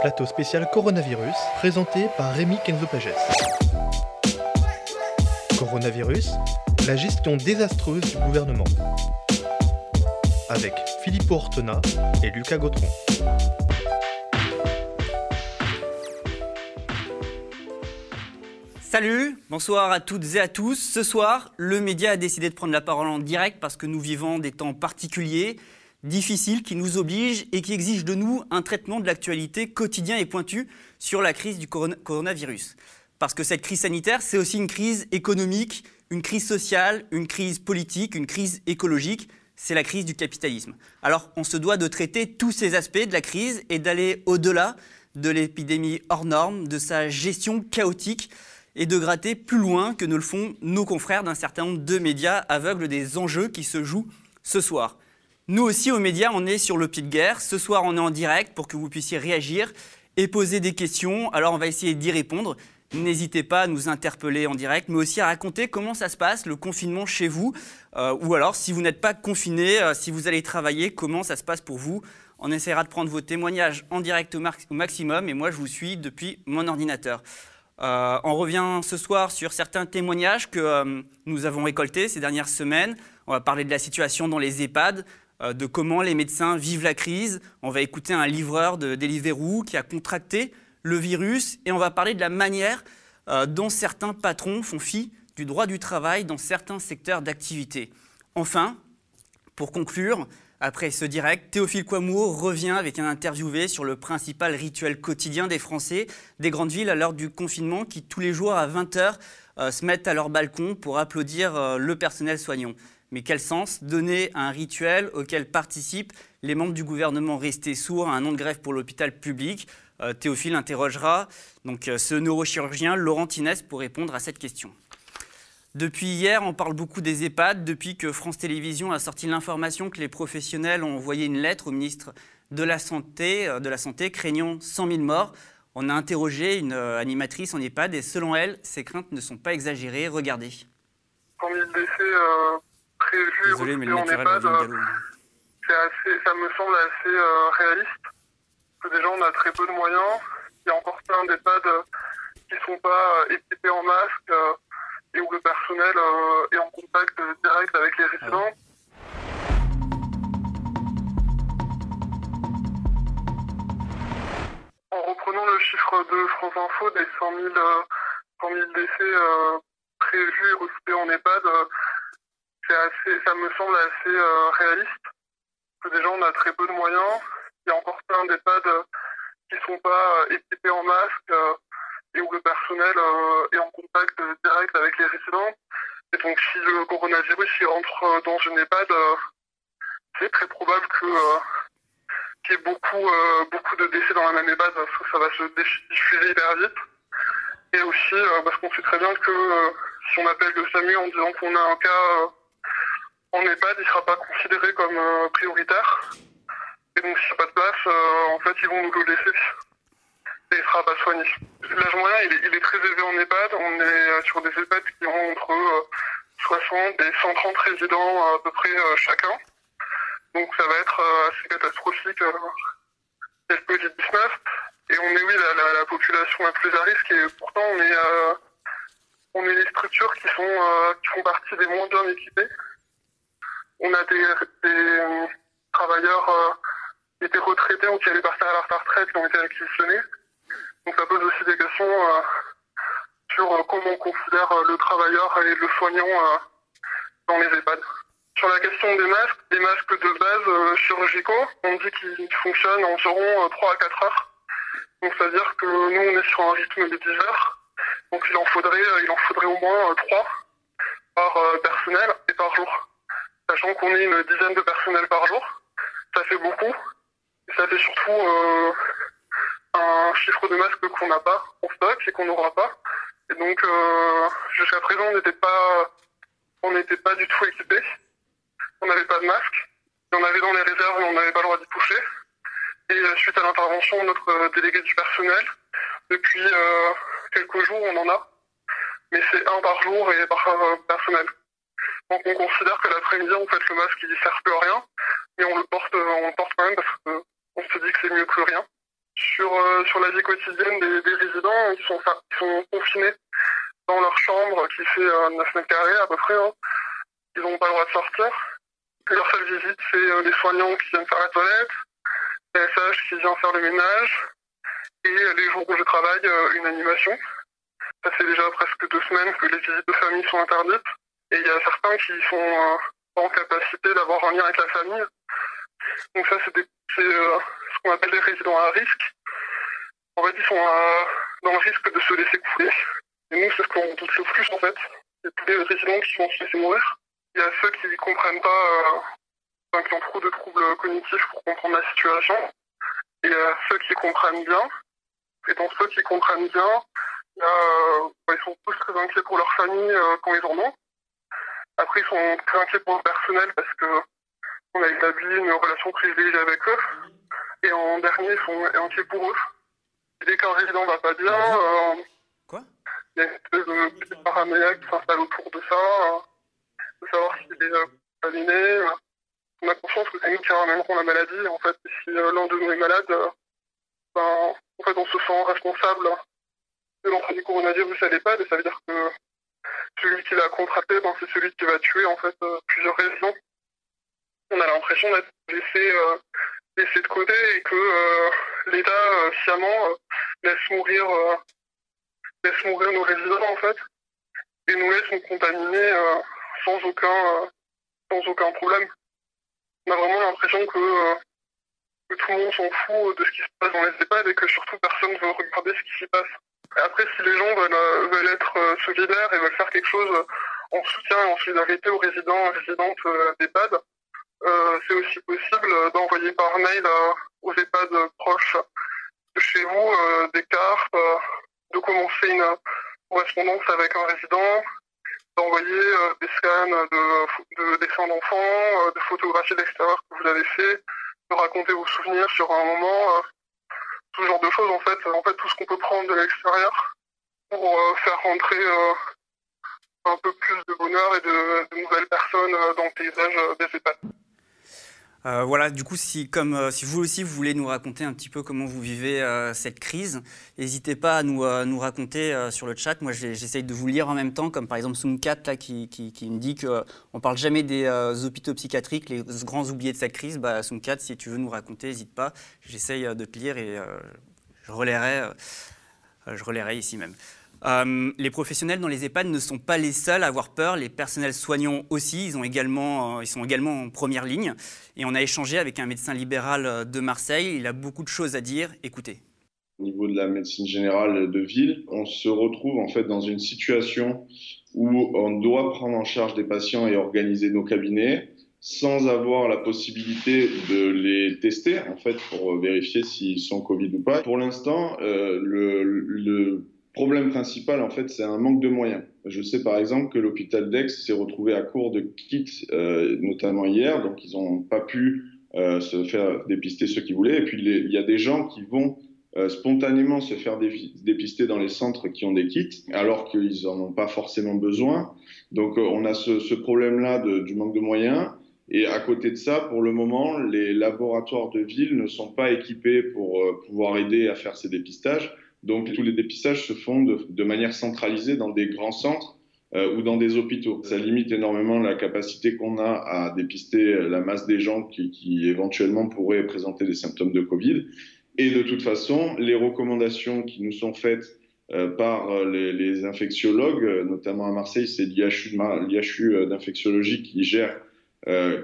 Plateau spécial coronavirus, présenté par Rémi Kenzo-Pages. Coronavirus, la gestion désastreuse du gouvernement. Avec Philippe Ortona et Lucas Gautron. Salut, bonsoir à toutes et à tous. Ce soir, le média a décidé de prendre la parole en direct parce que nous vivons des temps particuliers, difficiles, qui nous obligent et qui exigent de nous un traitement de l'actualité quotidien et pointu sur la crise du coronavirus. Parce que cette crise sanitaire, c'est aussi une crise économique, une crise sociale, une crise politique, une crise écologique. C'est la crise du capitalisme. Alors, on se doit de traiter tous ces aspects de la crise et d'aller au-delà de l'épidémie hors norme, de sa gestion chaotique et de gratter plus loin que ne le font nos confrères d'un certain nombre de médias aveugles des enjeux qui se jouent ce soir. Nous aussi, aux médias, on est sur le pied de guerre. Ce soir, on est en direct pour que vous puissiez réagir et poser des questions. Alors, on va essayer d'y répondre. N'hésitez pas à nous interpeller en direct, mais aussi à raconter comment ça se passe, le confinement chez vous, euh, ou alors si vous n'êtes pas confiné, euh, si vous allez travailler, comment ça se passe pour vous? On essaiera de prendre vos témoignages en direct au, maximum, et moi je vous suis depuis mon ordinateur. Euh, on revient ce soir sur certains témoignages que nous avons récoltés ces dernières semaines. On va parler de la situation dans les EHPAD, de comment les médecins vivent la crise. On va écouter un livreur de Deliveroo qui a contracté le virus et on va parler de la manière dont certains patrons font fi du droit du travail dans certains secteurs d'activité. Enfin, pour conclure, après ce direct, Théophile Quamour revient avec un interviewé sur le principal rituel quotidien des Français des grandes villes à l'heure du confinement qui, tous les jours à 20h, euh, se mettent à leur balcon pour applaudir euh, le personnel soignant. Mais quel sens donner à un rituel auquel participent les membres du gouvernement restés sourds à un nom de grève pour l'hôpital public? Euh, Théophile interrogera donc ce neurochirurgien Laurent Tinès pour répondre à cette question. Depuis hier, on parle beaucoup des EHPAD, depuis que France Télévisions a sorti l'information que les professionnels ont envoyé une lettre au ministre de la Santé, euh, de la Santé craignant 100 000 morts. On a interrogé une euh, animatrice en EHPAD et selon elle, ces craintes ne sont pas exagérées. Regardez. 100 000 décès euh, prévus Désolé, mais le en EHPAD, euh, ça me semble assez réaliste. que déjà, on a très peu de moyens. Il y a encore plein d'EHPAD qui ne sont pas équipés en masque et où le personnel euh, est en contact direct avec les résidents. En reprenant le chiffre de France Info des 100 000, 100 000 décès euh, prévus et recrutés en EHPAD, euh, assez, ça me semble assez réaliste. que déjà, on a très peu de moyens. Il y a encore plein d'EHPAD qui ne sont pas équipés en masque et où le personnel euh, est en contact direct avec les résidents. Et donc si le coronavirus euh, dans une EHPAD, euh, c'est très probable que qu'il y ait beaucoup, beaucoup de décès dans la même EHPAD parce que ça va se diffuser hyper vite. Et aussi parce qu'on sait très bien que si on appelle le SAMU en disant qu'on a un cas en EHPAD, il ne sera pas considéré comme prioritaire. Et donc s'il n'y a pas de place, en fait ils vont nous le laisser et il sera pas soigné. L'âge moyen, il est, très élevé en EHPAD. On est euh, sur des EHPAD qui ont entre 60 euh, et 130 résidents à peu près euh, chacun. Donc ça va être assez catastrophique le Covid-19. Et on est, oui, la, population la plus à risque et pourtant on est, on est les structures qui, sont, qui font partie des moins bien équipées. On a des, des travailleurs qui étaient retraités ou qui allaient partir à la retraite qui ont été réquisitionnés. Donc ça pose aussi des questions euh, sur euh, comment on considère euh, le travailleur et le soignant dans les EHPAD. Sur la question des masques, des masques de base chirurgicaux, on dit qu'ils fonctionnent environ 3 à 4 heures. Donc c'est-à-dire que nous on est sur un rythme de 10 heures. Donc il en faudrait, il en faudrait au moins 3 par personnel et par jour. Sachant qu'on est une dizaine de personnels par jour, ça fait beaucoup. Et ça fait surtout un chiffre de masques qu'on n'a pas en stock et qu'on n'aura pas. Et donc, euh, jusqu'à présent, on n'était pas, on n'était pas du tout équipés. On n'avait pas de masque. Il y en avait dans les réserves, mais on n'avait pas le droit d'y toucher. Et euh, suite à l'intervention de notre délégué du personnel, depuis euh, quelques jours, on en a. Mais c'est un par jour et par personnel. Donc on considère que l'après-midi, en fait, le masque, il ne sert plus à rien. Mais on le porte, on le porte quand même parce qu'on se dit que c'est mieux que rien sur, sur la vie quotidienne des, résidents. Ils sont, sont confinés dans leur chambre qui fait 9 mètres carrés à peu près. Hein. Ils n'ont pas le droit de sortir. Leur seule visite, c'est les soignants qui viennent faire la toilette, les SH qui viennent faire le ménage, et les jours où je travaille, une animation. Ça fait déjà presque deux semaines que les visites de famille sont interdites. Et il y a certains qui sont pas en capacité d'avoir un lien avec la famille. Donc ça, c'est euh, ce qu'on appelle des résidents à risque. En fait, ils sont euh, dans le risque de se laisser couler. Et nous, c'est ce qu'on doute le plus, en fait. C'est tous les résidents qui vont se laisser mourir. Il y a ceux qui ne comprennent pas, euh, qui ont trop de troubles cognitifs pour comprendre la situation. Et il y a ceux qui comprennent bien. Et dans ceux qui comprennent bien, bah, ils sont tous très inquiets pour leur famille quand ils en ont. Après, ils sont très inquiets pour le personnel parce que on a établi une relation privilégiée avec eux. Et en dernier, ils sont inquiets pour eux. Dès qu'un résident va pas bien, euh, Quoi il y a une espèce de petite paranoïa qui s'installe autour de ça, euh, de savoir s'il est euh, contaminé. On a conscience que c'est nous qui ramènerons la maladie. En fait, si l'un de nous est malade, ben, en fait, on se sent responsable de l'entrée du coronavirus à l'EHPAD et ça veut dire que celui qui l'a contracté, ben, c'est celui qui va tuer en fait plusieurs résidents on a l'impression d'être laissé, euh, de côté et que euh, l'État euh, sciemment laisse mourir laisse mourir nos résidents en fait et nous laisse nous contaminer sans aucun sans aucun problème. On a vraiment l'impression que, que tout le monde s'en fout de ce qui se passe dans les EHPAD et que surtout personne ne veut regarder ce qui s'y passe. Après, si les gens veulent, veulent être solidaires et veulent faire quelque chose en soutien et en solidarité aux résidents et résidentes d'EHPAD, euh, c'est aussi possible d'envoyer par mail euh, aux EHPAD proches de chez vous euh, des cartes, de commencer une correspondance avec un résident, d'envoyer des scans de, de dessins d'enfants, de photographies d'extérieur que vous avez fait, de raconter vos souvenirs sur un moment, tout genre de choses en fait, en fait tout ce qu'on peut prendre de l'extérieur pour faire rentrer un peu plus de bonheur et de, de nouvelles personnes dans le paysage des EHPAD. Euh, voilà, du coup, si, comme, euh, si vous aussi vous voulez nous raconter un petit peu comment vous vivez euh, cette crise, n'hésitez pas à nous, raconter sur le chat. Moi, j'essaye de vous lire en même temps, comme par exemple Soumkat là, qui, qui, me dit qu'on ne parle jamais des hôpitaux psychiatriques, les grands oubliés de cette crise. Bah, Soumkat, si tu veux nous raconter, n'hésite pas. J'essaye de te lire et je relayerai, je ici même. Euh, les professionnels dans les EHPAD ne sont pas les seuls à avoir peur, les personnels soignants aussi, ils, ont également, euh, ils sont également en première ligne. Et on a échangé avec un médecin libéral euh, de Marseille, il a beaucoup de choses à dire, écoutez. Au niveau de la médecine générale de ville, on se retrouve en fait dans une situation où on doit prendre en charge des patients et organiser nos cabinets sans avoir la possibilité de les tester en fait pour vérifier s'ils sont Covid ou pas. Pour l'instant, le problème principal, en fait, c'est un manque de moyens. Je sais par exemple que l'hôpital d'Aix s'est retrouvé à court de kits, euh, notamment hier, donc ils n'ont pas pu euh, se faire dépister ceux qui voulaient. Et puis il y a des gens qui vont euh, spontanément se faire dépister dans les centres qui ont des kits, alors qu'ils n'en ont pas forcément besoin. Donc on a ce, ce problème-là du manque de moyens. Et à côté de ça, pour le moment, les laboratoires de ville ne sont pas équipés pour pouvoir aider à faire ces dépistages. Donc tous les dépistages se font de, manière centralisée dans des grands centres euh, ou dans des hôpitaux. Ça limite énormément la capacité qu'on a à dépister la masse des gens qui, qui, éventuellement pourraient présenter des symptômes de Covid. Et de toute façon, les recommandations qui nous sont faites euh, par euh, les, les, infectiologues, notamment à Marseille, c'est l'IHU d'infectiologie qui gère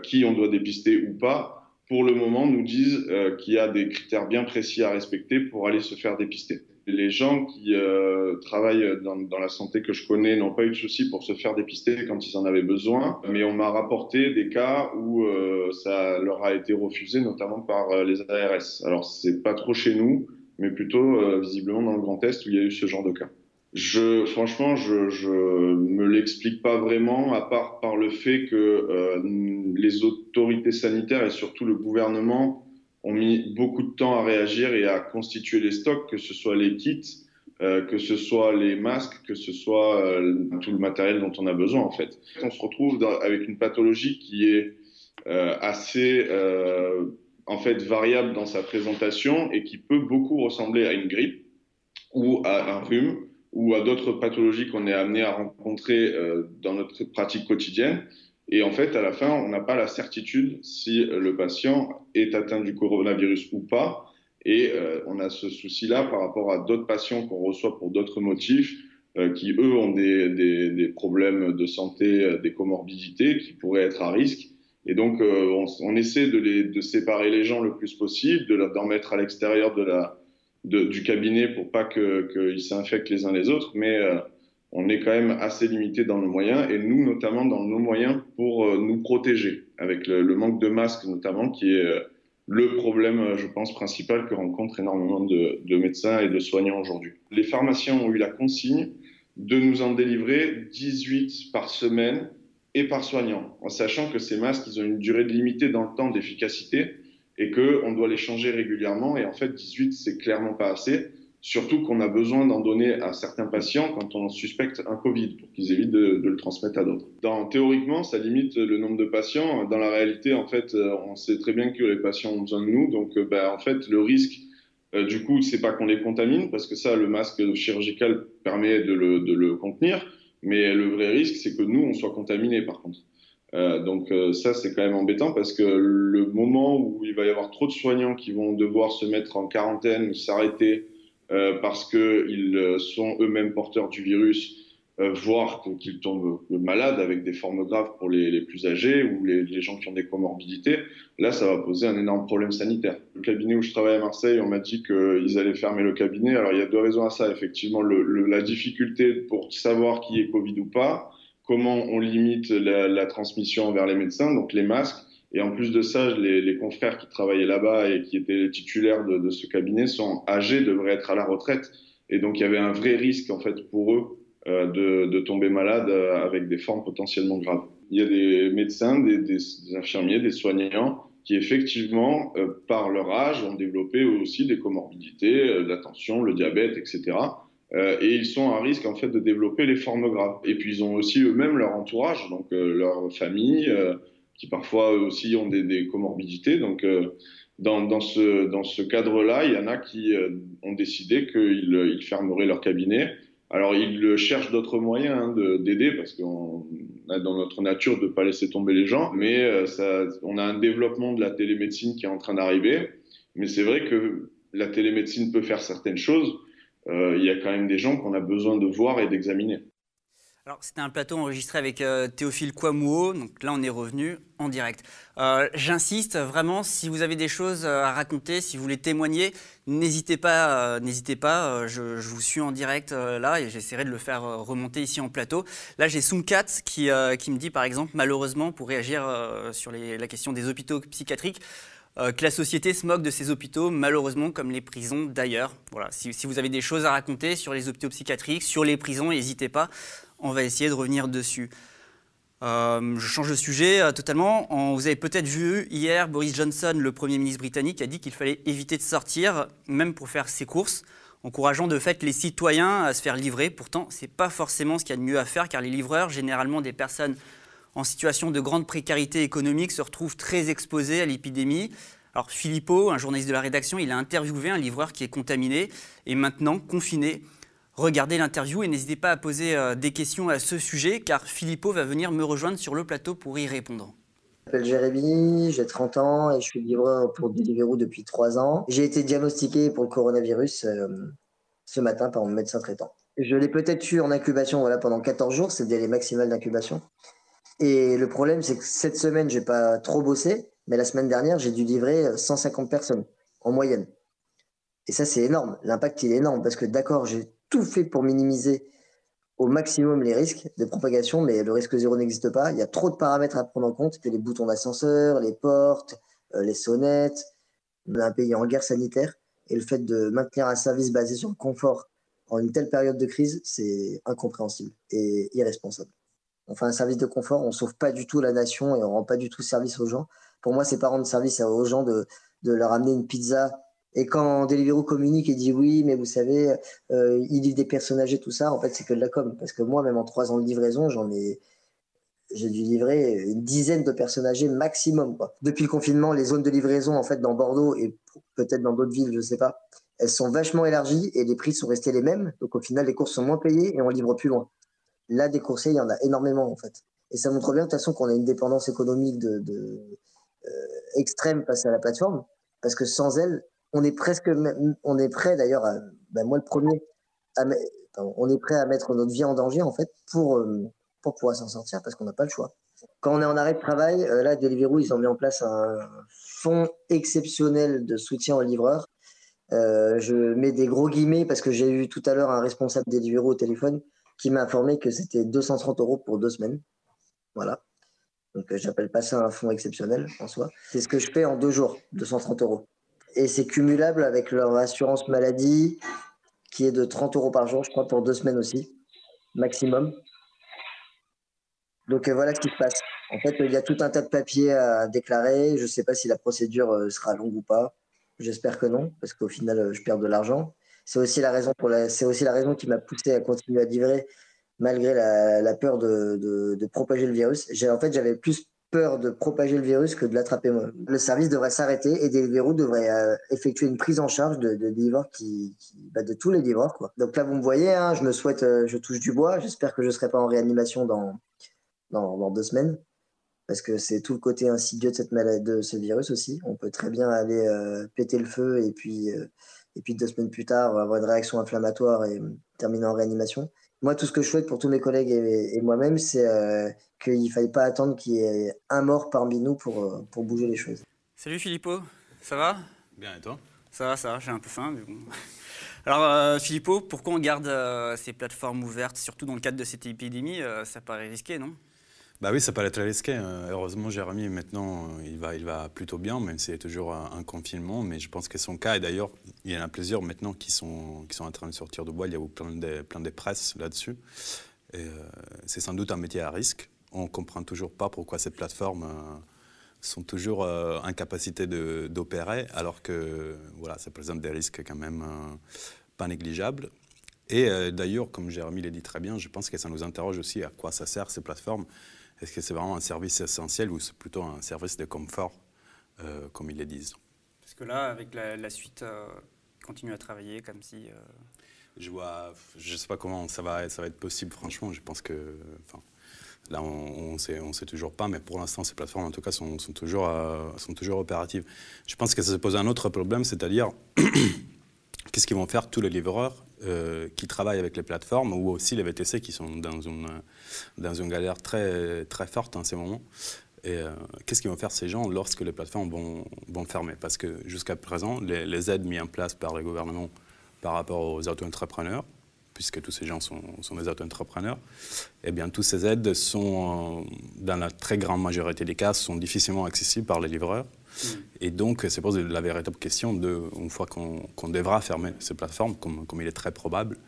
qui on doit dépister ou pas, pour le moment nous disent qu'il y a des critères bien précis à respecter pour aller se faire dépister les gens qui euh, travaillent dans, dans, la santé que je connais n'ont pas eu de soucis pour se faire dépister quand ils en avaient besoin, mais on m'a rapporté des cas où euh, ça leur a été refusé, notamment par euh, les ARS. Alors c'est pas trop chez nous, mais plutôt euh, visiblement dans le Grand Est où il y a eu ce genre de cas. Je, franchement, je, je me l'explique pas vraiment, à part par le fait que euh, les autorités sanitaires et surtout le gouvernement ont mis beaucoup de temps à réagir et à constituer les stocks, que ce soit les kits, euh, que ce soit les masques, que ce soit euh, tout le matériel dont on a besoin en fait. On se retrouve avec une pathologie qui est euh, assez en fait variable dans sa présentation et qui peut beaucoup ressembler à une grippe ou à un rhume ou à d'autres pathologies qu'on est amené à rencontrer dans notre pratique quotidienne. Et en fait, à la fin, on n'a pas la certitude si le patient est atteint du coronavirus ou pas. Et euh, on a ce souci-là par rapport à d'autres patients qu'on reçoit pour d'autres motifs, euh, qui eux ont des, des, des, problèmes de santé, euh, des comorbidités qui pourraient être à risque. Et donc, on, essaie de, les, de séparer les gens le plus possible, de d'en mettre à l'extérieur de la, de, du cabinet pour pas qu'ils s'infectent les uns les autres, mais on est quand même assez limité dans nos moyens, et nous notamment dans nos moyens pour euh, nous protéger, avec le, manque de masques notamment, qui est euh, le problème, je pense, principal que rencontrent énormément de, de médecins et de soignants aujourd'hui. Les pharmaciens ont eu la consigne de nous en délivrer 18 par semaine et par soignant, en sachant que ces masques, ils ont une durée limitée dans le temps d'efficacité et qu'on doit les changer régulièrement. Et en fait, 18, c'est clairement pas assez. Surtout qu'on a besoin d'en donner à certains patients quand on suspecte un Covid pour qu'ils évitent de, le transmettre à d'autres. Théoriquement, ça limite le nombre de patients. Dans la réalité, en fait, euh, on sait très bien que les patients ont besoin de nous. Donc, ben, en fait, le risque, euh, du coup, c'est pas qu'on les contamine parce que ça, le masque chirurgical permet de le, de le contenir. Mais le vrai risque, c'est que nous, on soit contaminés, par contre. Donc ça, c'est quand même embêtant parce que le moment où il va y avoir trop de soignants qui vont devoir se mettre en quarantaine ou s'arrêter parce qu'ils sont eux-mêmes porteurs du virus, euh, voire qu'ils tombent malades avec des formes graves pour les, plus âgés ou les, les, gens qui ont des comorbidités, là, ça va poser un énorme problème sanitaire. Le cabinet où je travaille à Marseille, on m'a dit qu'ils allaient fermer le cabinet. Alors il y a deux raisons à ça. Effectivement, le, le, la difficulté pour savoir qui est Covid ou pas comment on limite la, la, transmission vers les médecins, donc les masques. Et en plus de ça, les, les confrères qui travaillaient là-bas et qui étaient titulaires de, ce cabinet sont âgés, devraient être à la retraite. Et donc, il y avait un vrai risque, en fait, pour eux euh, de, tomber malades euh, avec des formes potentiellement graves. Il y a des médecins, des, infirmiers, des soignants qui, effectivement, euh, par leur âge, ont développé aussi des comorbidités, la tension, le diabète, etc et ils sont à risque en fait de développer les formes graves. Et puis ils ont aussi eux-mêmes leur entourage, donc leur famille, qui parfois eux aussi ont des, des comorbidités. Donc euh, dans, dans, ce, dans ce cadre-là, il y en a qui euh, ont décidé qu'ils ils fermeraient leur cabinet. Alors ils cherchent d'autres moyens hein, d'aider parce qu'on a dans notre nature de ne pas laisser tomber les gens, mais euh, ça, on a un développement de la télémédecine qui est en train d'arriver. Mais c'est vrai que la télémédecine peut faire certaines choses euh, il y a quand même des gens qu'on a besoin de voir et d'examiner. Alors, c'était un plateau enregistré avec euh, Théophile Kouamouo, donc là on est revenu en direct. Euh, J'insiste vraiment, si vous avez des choses à raconter, si vous voulez témoigner, n'hésitez pas, euh, n'hésitez pas. Je, vous suis en direct euh, là et j'essaierai de le faire remonter ici en plateau. Là, j'ai Soumkat qui, qui me dit par exemple, malheureusement, pour réagir sur la question des hôpitaux psychiatriques, euh, que la société se moque de ces hôpitaux, malheureusement, comme les prisons d'ailleurs. Voilà. Si, vous avez des choses à raconter sur les hôpitaux psychiatriques, sur les prisons, n'hésitez pas. On va essayer de revenir dessus. Euh, je change de sujet euh, totalement. En, vous avez peut-être vu hier Boris Johnson, le Premier ministre britannique, a dit qu'il fallait éviter de sortir, même pour faire ses courses, encourageant de fait les citoyens à se faire livrer. Pourtant, ce n'est pas forcément ce qu'il y a de mieux à faire, car les livreurs, généralement des personnes en situation de grande précarité économique se retrouvent très exposés à l'épidémie. Alors Philippot, un journaliste de la rédaction, il a interviewé un livreur qui est contaminé et maintenant confiné. Regardez l'interview et n'hésitez pas à poser euh, des questions à ce sujet car Philippot va venir me rejoindre sur le plateau pour y répondre. Je m'appelle Jérémy, j'ai 30 ans et je suis livreur pour Deliveroo depuis 3 ans. J'ai été diagnostiqué pour le coronavirus euh, ce matin par mon médecin traitant. Je l'ai peut-être eu en incubation voilà, pendant 14 jours, c'est le délai maximal d'incubation. Et le problème, c'est que cette semaine, j'ai pas trop bossé, mais la semaine dernière, j'ai dû livrer 150 personnes en moyenne. Et ça, c'est énorme. L'impact, il est énorme parce que d'accord, j'ai tout fait pour minimiser au maximum les risques de propagation, mais le risque zéro n'existe pas. Il y a trop de paramètres à prendre en compte, que les boutons d'ascenseur, les portes, euh, les sonnettes. On a un pays en guerre sanitaire et le fait de maintenir un service basé sur le confort en une telle période de crise, c'est incompréhensible et irresponsable on fait un service de confort, on sauve pas du tout la nation et on rend pas du tout service aux gens. Pour moi, c'est pas rendre service aux gens de, de leur amener une pizza. Et quand Deliveroo communique et dit oui, mais vous savez, euh, il livre des personnes âgées, tout ça, en fait, c'est que de la com. Parce que moi, même en trois ans de livraison, j'en ai, j'ai dû livrer une dizaine de personnes âgées maximum. Depuis le confinement, les zones de livraison, en fait, dans Bordeaux et peut-être dans d'autres villes, je ne sais pas, elles sont vachement élargies et les prix sont restés les mêmes. Donc au final, les courses sont moins payées et on livre plus loin. Là, des coursiers, il y en a énormément, en fait. Et ça montre bien, de toute façon, qu'on a une dépendance économique de, euh, extrême face à la plateforme. Parce que sans elle, on est prêt d'ailleurs, ben moi le premier, on est prêt à mettre notre vie en danger en fait pour, euh, pour pouvoir s'en sortir parce qu'on n'a pas le choix. Quand on est en arrêt de travail, euh, là, Deliveroo, ils ont mis en place un fonds exceptionnel de soutien aux livreurs. Euh, je mets des gros guillemets parce que j'ai eu tout à l'heure un responsable Deliveroo au téléphone qui m'a informé que c'était 230 euros pour deux semaines. Voilà. Donc, j'appelle pas ça un fonds exceptionnel en soi. C'est ce que je fais en deux jours, 230 euros. Et c'est cumulable avec leur assurance maladie, qui est de 30 euros par jour, je crois, pour deux semaines aussi, maximum. Donc euh, voilà ce qui se passe. En fait, il y a tout un tas de papiers à déclarer. Je ne sais pas si la procédure euh, sera longue ou pas. J'espère que non, parce qu'au final, euh, je perds de l'argent. C'est aussi la raison pour la... c'est aussi la raison qui m'a poussé à continuer à livrer malgré la, peur de, de, propager le virus. En fait, j'avais plus peur de propager le virus que de l'attraper moi. Le service devrait s'arrêter et Deliveroo devrait euh, effectuer une prise en charge de, de qui, bah, de tous les livreurs quoi. Donc là vous me voyez, hein, je me souhaite, euh, je touche du bois. J'espère que je serai pas en réanimation dans, dans, deux semaines parce que c'est tout le côté insidieux de cette maladie, de ce virus aussi. On peut très bien aller euh, péter le feu et puis et puis deux semaines plus tard avoir une réaction inflammatoire et terminer en réanimation. Moi, tout ce que je souhaite pour tous mes collègues et, moi-même, c'est euh, qu'il ne faille pas attendre qu'il y ait un mort parmi nous pour, euh, pour bouger les choses. Salut Philippot, ça va? Bien et toi? Ça va, ça va, j'ai un peu faim. Mais bon. Alors euh, Philippot, pourquoi on garde ces plateformes ouvertes, surtout dans le cadre de cette épidémie? Ça paraît risqué, non? Bah oui, ça paraît très risqué. Hein. Heureusement, Jérémy, maintenant, euh, il va, il va plutôt bien, même s'il y a toujours un, confinement. Mais je pense que son cas, et d'ailleurs, il y en a plusieurs maintenant qui sont, qui sont en train de sortir de bois. Il y a plein de, plein de presse là-dessus. Euh, c'est sans doute un métier à risque. On ne comprend toujours pas pourquoi ces plateformes euh, sont toujours euh, d'opérer, alors que voilà, ça présente des risques quand même pas négligeables. Et d'ailleurs, comme Jérémy l'a dit très bien, je pense que ça nous interroge aussi à quoi ça sert ces plateformes. Est-ce que c'est vraiment un service essentiel ou c'est plutôt un service de confort, euh, comme ils le disent? Parce que là, avec la, suite, euh, continue à travailler comme si. Euh, je vois, je sais pas comment ça va, ça va être possible. Franchement, je pense que, là, on, ne sait, on sait toujours pas, mais pour l'instant, ces plateformes, en tout cas, sont, sont toujours, sont toujours opératives. Je pense que ça se pose un autre problème, c'est-à-dire qu'est-ce qu'ils vont faire tous les livreurs euh, qui travaillent avec les plateformes ou aussi les VTC qui sont dans une, dans une galère très, très forte en ces moments. Et euh, qu'est-ce qu'ils vont faire ces gens lorsque les plateformes vont, fermer? Parce que jusqu'à présent, les, aides mises en place par le gouvernement par rapport aux auto-entrepreneurs, puisque tous ces gens sont, sont des auto-entrepreneurs, eh bien, toutes ces aides sont, euh, dans la très grande majorité des cas, sont difficilement accessibles par les livreurs. Et donc, c'est pose la véritable question de, une fois qu'on devra fermer ces plateformes, comme, comme il est très probable,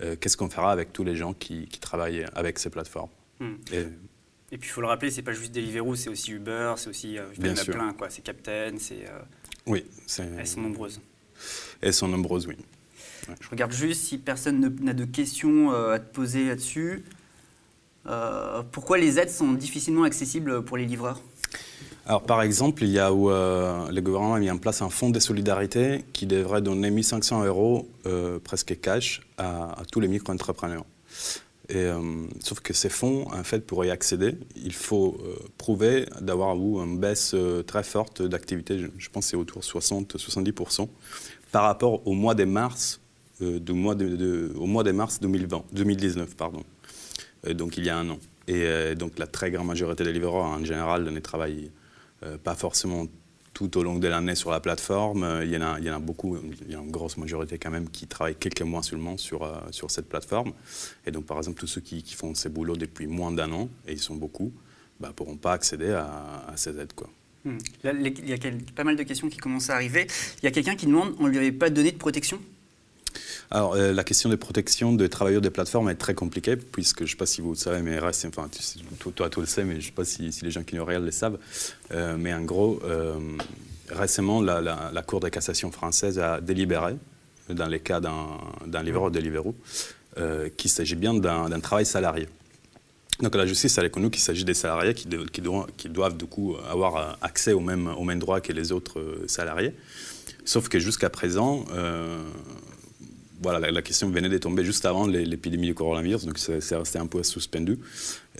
euh, qu'est-ce qu'on fera avec tous les gens qui, travaillent avec ces plateformes hmm. et, puis, il faut le rappeler, c'est pas juste Deliveroo, c'est aussi Uber, c'est aussi, euh, il y en a plein, quoi. C'est Captain, c'est... Euh, oui. Elles sont nombreuses. Elles sont nombreuses, oui. Je regarde juste si personne n'a de questions à te poser là-dessus. pourquoi les aides sont difficilement accessibles pour les livreurs? Alors, par exemple, il y a où euh, le gouvernement a mis en place un fonds de solidarité qui devrait donner 1500 euros euh, presque cash à, tous les micro-entrepreneurs. Euh, sauf que ces fonds, en fait, pour y accéder, il faut prouver d'avoir une baisse très forte d'activité. Je, pense que c'est autour de 60-70% par rapport au mois de mars, mois de mars 2020, 2019. Pardon. donc, il y a un an. Et donc, la très grande majorité des livreurs, en général, ne travaillent euh, pas forcément tout au long de l'année sur la plateforme. Euh, il y, en a, beaucoup, il y a une grosse majorité quand même qui travaillent quelques mois seulement sur, euh, sur cette plateforme. Et donc, par exemple, tous ceux qui, font ces boulots depuis moins d'un an, et ils sont beaucoup, ne bah, pourront pas accéder à, ces aides. Quoi. Hmm. il y a pas mal de questions qui commencent à arriver. Il y a quelqu'un qui demande on ne lui avait pas donné de protection? Alors, euh, la question de protection des travailleurs des plateformes est très compliquée, puisque je ne sais pas si vous le savez, mais RS, enfin, toi, tu le sais, mais je ne sais pas si, les gens qui nous regardent le savent. Euh, mais en gros, euh, récemment, la, Cour de cassation française a délibéré, dans les cas d'un livreur de Deliveroo, qu'il s'agit bien d'un travail salarié. Donc la justice a reconnu qu'il s'agit des salariés qui, doivent, du coup avoir accès aux mêmes droits que les autres salariés. Sauf que jusqu'à présent, voilà, la, question venait de tomber juste avant l'épidémie du coronavirus, donc c'est resté un peu suspendu.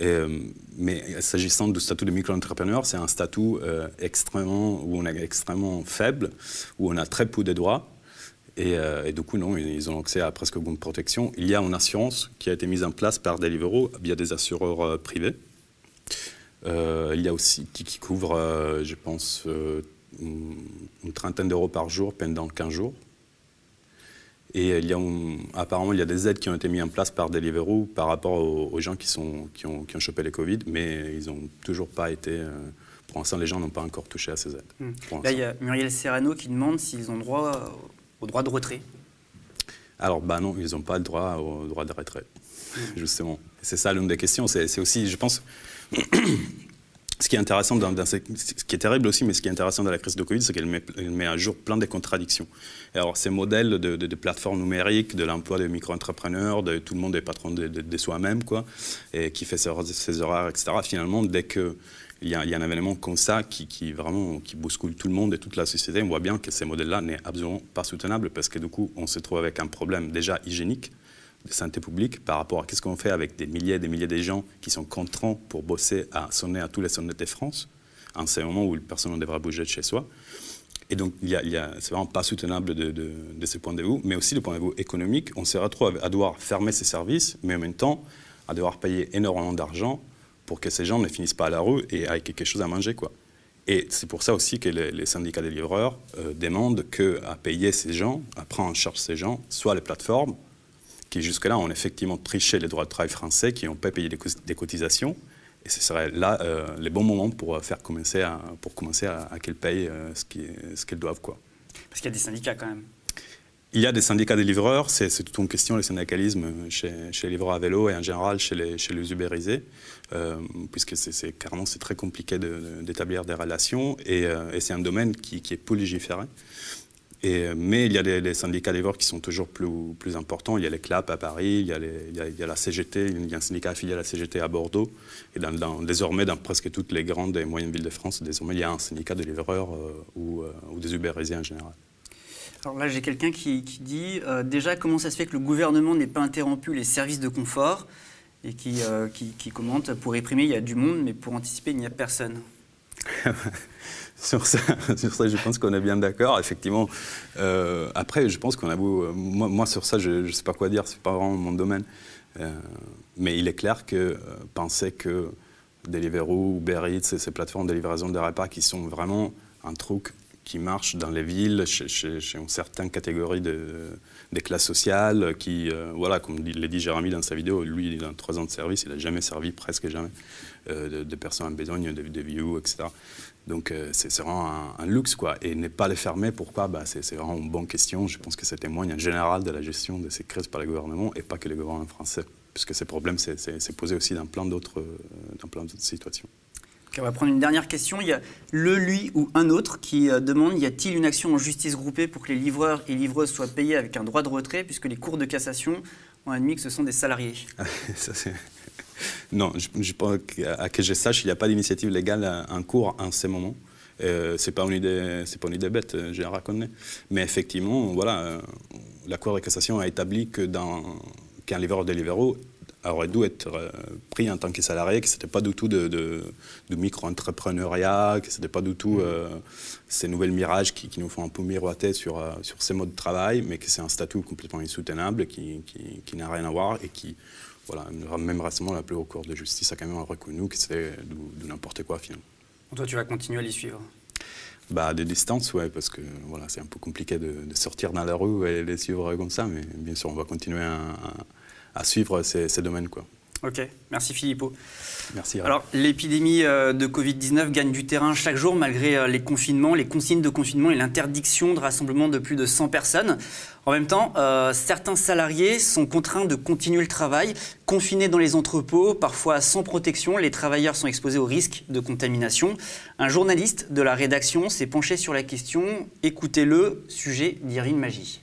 Euh, mais s'agissant du statut de micro-entrepreneur, c'est un statut euh, extrêmement, où on est extrêmement faible, où on a très peu de droits. Et, euh, et, du coup, non, ils ont accès à presque aucune protection. Il y a une assurance qui a été mise en place par Deliveroo via des assureurs privés. il y a aussi qui couvre, je pense, une trentaine d'euros par jour pendant 15 jours. Et il y a apparemment, il y a des aides qui ont été mises en place par Deliveroo par rapport aux, gens qui, sont, qui, ont, qui ont chopé les Covid, mais ils n'ont toujours pas été. Euh, pour l'instant, les gens n'ont pas encore touché à ces aides. Hmm. Là, il y a Muriel Serrano qui demande s'ils ont droit au droit de retrait. Alors, bah non, ils n'ont pas le droit au droit de retrait, hmm. justement. C'est ça l'une des questions. C'est aussi, je pense, ce qui est intéressant dans, ce, qui est terrible aussi, mais ce qui est intéressant dans la crise de Covid, c'est qu'elle met, à jour plein de contradictions. alors, ces modèles de, plateformes numériques, de l'emploi des micro-entrepreneurs, de tout le monde est patron de, soi-même, quoi, et qui fait ses, ses horaires, etc. Finalement, dès que il y, a, un événement comme ça qui, vraiment qui bouscule tout le monde et toute la société, on voit bien que ces modèles-là n'est absolument pas soutenable parce que du coup, on se trouve avec un problème déjà hygiénique de santé publique par rapport à qu'est-ce qu'on fait avec des milliers et des milliers de gens qui sont contraints pour bosser à sonner à tous les sonnettes de France, en ce moment où personne ne devrait bouger de chez soi. Et donc, il y a, c'est vraiment pas soutenable de, de, ce point de vue, mais aussi du point de vue économique. On se retrouve à devoir fermer ces services, mais en même temps à devoir payer énormément d'argent pour que ces gens ne finissent pas à la rue et aient quelque chose à manger, quoi. Et c'est pour ça aussi que les, syndicats des livreurs euh, demandent qu'à payer ces gens, à prendre en charge ces gens, soit les plateformes, qui jusque-là ont effectivement triché les droits de travail français, qui n'ont pas payé des cotisations. Et ce serait là euh, les bons moments pour, euh, faire commencer à, pour commencer à, qu'elles payent euh, ce qu'elles doivent. Quoi. Parce qu'il y a des syndicats quand même. Il y a des syndicats des livreurs, c'est toute une question, le syndicalisme chez, chez, les livreurs à vélo et en général chez les, chez les ubérisés, puisque c'est carrément c'est très compliqué d'établir des relations et, et c'est un domaine qui, qui est peu légiféré mais il y a des, syndicats des qui sont toujours plus, plus, importants. Il y a les CLAP à Paris, il y a, il y a, la CGT, il y a un syndicat affilié à la CGT à Bordeaux. Et dans, désormais, dans presque toutes les grandes et moyennes villes de France, désormais, il y a un syndicat de livreurs euh, ou, euh, ou, des ubérisés en général. Alors là, j'ai quelqu'un qui, dit euh, déjà comment ça se fait que le gouvernement n'ait pas interrompu les services de confort et qui, qui, qui commente pour réprimer, il y a du monde, mais pour anticiper, il n'y a personne? sur ça, sur ça, je pense qu'on est bien d'accord. Effectivement, euh, après, je pense qu'on a beau, euh, moi, sur ça, je ne sais pas quoi dire, c'est pas vraiment mon domaine. Euh, mais il est clair que penser que Deliveroo ou Uber Eats, ces plateformes de livraison de repas qui sont vraiment un truc qui marche dans les villes, chez, chez, une certaine catégorie de, des classes sociales, qui, voilà, comme l'a dit Jérémy dans sa vidéo, lui, il a trois ans de service, il n'a jamais servi, presque jamais, de, personnes en besogne, de, de vieux, etc. Donc euh, c'est vraiment un, luxe, quoi. Et ne pas les fermer, pourquoi? Bah, C'est vraiment une bonne question. Je pense que ça témoigne en général de la gestion de ces crises par les gouvernements et pas que les gouvernements français, puisque ces problèmes c'est posé aussi dans plein d'autres euh, situations. on va prendre une dernière question. Il y a le, lui ou un autre qui euh, demande y a-t-il une action en justice groupée pour que les livreurs et livreuses soient payés avec un droit de retrait, puisque les cours de cassation ont admis que ce sont des salariés? Ça, non, je, pense qu'à que je sache, il n'y a pas d'initiative légale en cours en ce moment. Euh, c'est pas une idée, c'est pas une idée bête, euh, je la reconnais. Mais effectivement, voilà, euh, la Cour de cassation a établi que dans qu'un livreur de Deliveroo aurait dû être euh, pris en tant que salarié, que c'était pas du tout de, de, micro-entrepreneuriat, que c'était pas du tout ces nouvelles mirages qui, nous font un peu miroiter sur, sur ces modes de travail, mais que c'est un statut complètement insoutenable qui, qui, qui n'a rien à voir et qui voilà, même récemment, la plus haute cour de justice a quand même reconnu que c'était de, n'importe quoi finalement. Toi, tu vas continuer à les suivre bah, à des distances, ouais, parce que voilà, c'est un peu compliqué de, sortir dans la rue et les suivre comme ça, mais bien sûr, on va continuer à, suivre ces, ces domaines. Quoi. Ok, merci Philippot. Merci. Alors, l'épidémie euh, de Covid-19 gagne du terrain chaque jour malgré euh, les confinements, les consignes de confinement et l'interdiction de rassemblement de plus de 100 personnes. En même temps, euh, certains salariés sont contraints de continuer le travail, confinés dans les entrepôts, parfois sans protection. Les travailleurs sont exposés au risque de contamination. Un journaliste de la rédaction s'est penché sur la question. Écoutez-le, sujet d'Irine Magie.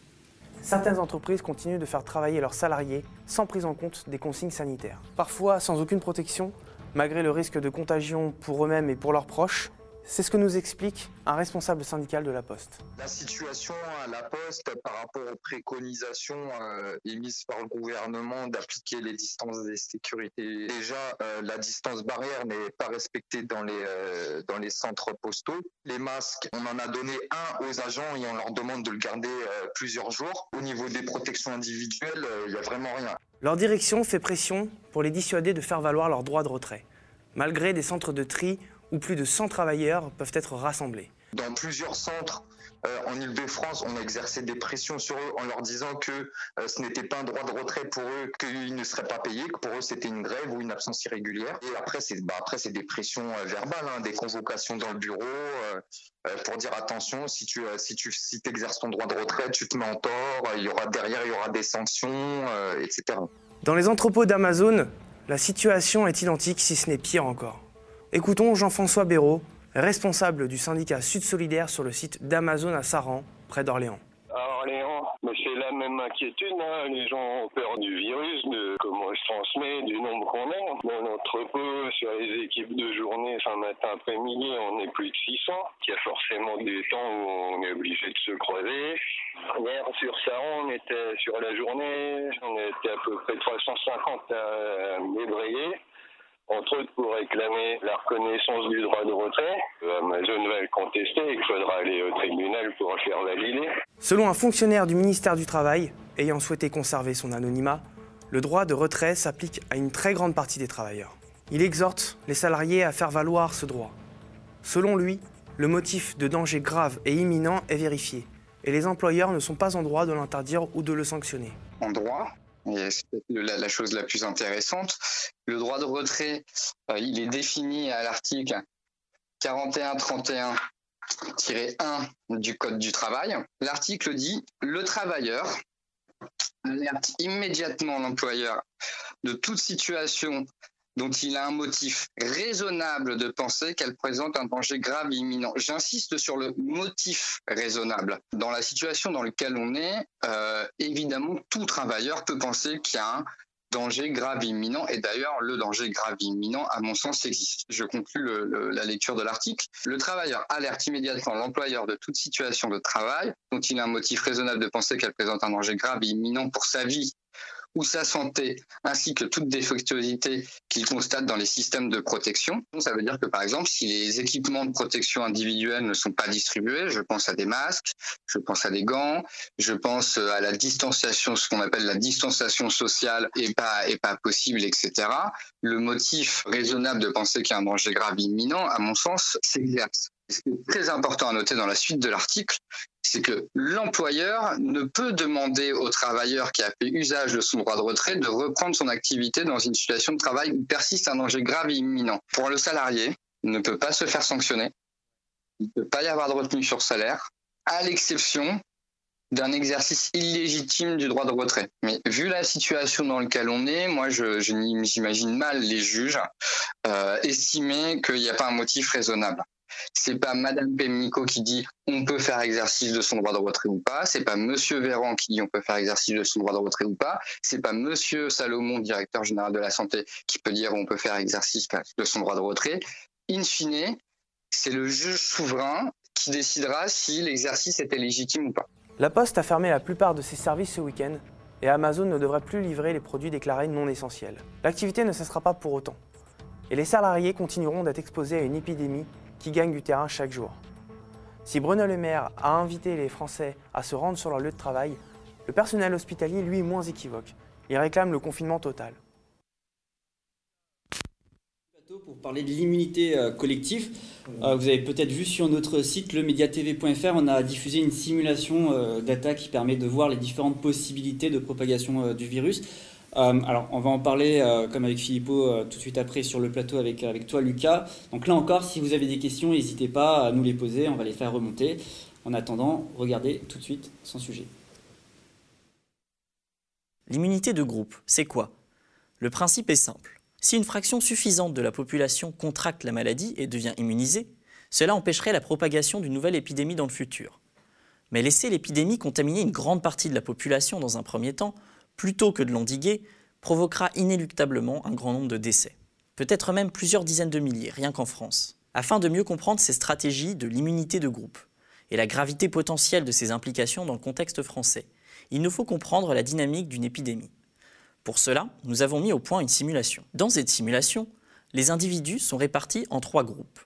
Certaines entreprises continuent de faire travailler leurs salariés sans prise en compte des consignes sanitaires. Parfois sans aucune protection, malgré le risque de contagion pour eux-mêmes et pour leurs proches, c'est ce que nous explique un responsable syndical de la Poste. La situation à la Poste par rapport aux préconisations euh, émises par le gouvernement d'appliquer les distances de sécurité. Déjà, euh, la distance barrière n'est pas respectée dans les, euh, dans les centres postaux. Les masques, on en a donné un aux agents et on leur demande de le garder plusieurs jours. Au niveau des protections individuelles, il n'y a vraiment rien. Leur direction fait pression pour les dissuader de faire valoir leur droit de retrait, malgré des centres de tri où plus de 100 travailleurs peuvent être rassemblés. Dans plusieurs centres euh, en Ile-de-France, on a exercé des pressions sur eux en leur disant que euh, ce n'était pas un droit de retrait pour eux, qu'ils ne seraient pas payés, que pour eux c'était une grève ou une absence irrégulière. Et après, c'est bah, des pressions euh, verbales, hein, des convocations dans le bureau pour dire attention, si tu si tu si exerces ton droit de retrait, tu te mets en tort. Il y aura derrière, il y aura des sanctions, etc. Dans les entrepôts d'Amazon, la situation est identique, si ce n'est pire encore. Écoutons Jean-François Béraud, responsable du syndicat Sud Solidaire sur le site d'Amazon à Saran, près d'Orléans. À Orléans, mais c'est la même inquiétude. Hein. Les gens ont peur du virus, de comment il se transmet, du nombre qu'on est. Dans l'entrepôt, sur les équipes de journée, fin matin, après-midi, on est plus de 600. Il y a forcément des temps où on est obligé de se croiser. Hier, sur Saran, on était sur la journée, on était à peu près 350 à débrayer entre autres pour réclamer la reconnaissance du droit de retrait. Amazon va le contester et il faudra aller au tribunal pour le faire valider. Selon un fonctionnaire du ministère du Travail, ayant souhaité conserver son anonymat, le droit de retrait s'applique à une très grande partie des travailleurs. Il exhorte les salariés à faire valoir ce droit. Selon lui, le motif de danger grave et imminent est vérifié, et les employeurs ne sont pas en droit de l'interdire ou de le sanctionner. En droit, et c'est la, chose la plus intéressante. Le droit de retrait, euh, il est défini à l'article 4131-1 du Code du travail. L'article dit le travailleur alerte immédiatement l'employeur de toute situation dont il a un motif raisonnable de penser qu'elle présente un danger grave et imminent. J'insiste sur le motif raisonnable. Dans la situation dans laquelle on est, euh, évidemment, tout travailleur peut penser qu'il y a un danger grave imminent. Et d'ailleurs, le danger grave imminent, à mon sens, existe. Je conclus la lecture de l'article. Le travailleur alerte immédiatement l'employeur de toute situation de travail dont il a un motif raisonnable de penser qu'elle présente un danger grave et imminent pour sa vie ou sa santé, ainsi que toute défectuosité qu'il constate dans les systèmes de protection. Ça veut dire que, par exemple, si les équipements de protection individuelle ne sont pas distribués, je pense à des masques, je pense à des gants, je pense à la distanciation, ce qu'on appelle la distanciation sociale est pas, est pas possible, etc. Le motif raisonnable de penser qu'il y a un danger grave imminent, à mon sens, s'exerce. Ce qui est très important à noter dans la suite de l'article, c'est que l'employeur ne peut demander au travailleur qui a fait usage de son droit de retrait de reprendre son activité dans une situation de travail où persiste un danger grave et imminent. Pour le salarié, il ne peut pas se faire sanctionner, il ne peut pas y avoir de retenue sur salaire, à l'exception d'un exercice illégitime du droit de retrait. Mais vu la situation dans laquelle on est, moi, je, j'imagine mal les juges euh, estimer qu'il n'y a pas un motif raisonnable. C'est pas Madame Pemnico qui dit on peut faire exercice de son droit de retrait ou pas. C'est pas Monsieur Véran qui dit on peut faire exercice de son droit de retrait ou pas. C'est pas Monsieur Salomon, directeur général de la santé, qui peut dire on peut faire exercice de son droit de retrait. In fine, c'est le juge souverain qui décidera si l'exercice était légitime ou pas. La Poste a fermé la plupart de ses services ce week-end et Amazon ne devrait plus livrer les produits déclarés non essentiels. L'activité ne cessera pas pour autant. Et les salariés continueront d'être exposés à une épidémie qui gagnent du terrain chaque jour. Si Bruno Le Maire a invité les Français à se rendre sur leur lieu de travail, le personnel hospitalier, lui, est moins équivoque. Il réclame le confinement total. Pour parler de l'immunité euh, collective, euh, vous avez peut-être vu sur notre site lemediatv.fr, on a diffusé une simulation euh, d'attaque qui permet de voir les différentes possibilités de propagation du virus. Euh, alors, on va en parler, euh, comme avec Philippot, euh, tout de suite après sur le plateau avec, avec toi, Lucas. Donc là encore, si vous avez des questions, n'hésitez pas à nous les poser, on va les faire remonter. En attendant, regardez tout de suite son sujet. L'immunité de groupe, c'est quoi? Le principe est simple. Si une fraction suffisante de la population contracte la maladie et devient immunisée, cela empêcherait la propagation d'une nouvelle épidémie dans le futur. Mais laisser l'épidémie contaminer une grande partie de la population dans un premier temps, plutôt que de l'endiguer, provoquera inéluctablement un grand nombre de décès. Peut-être même plusieurs dizaines de milliers, rien qu'en France. Afin de mieux comprendre ces stratégies de l'immunité de groupe et la gravité potentielle de ces implications dans le contexte français, il nous faut comprendre la dynamique d'une épidémie. Pour cela, nous avons mis au point une simulation. Dans cette simulation, les individus sont répartis en trois groupes.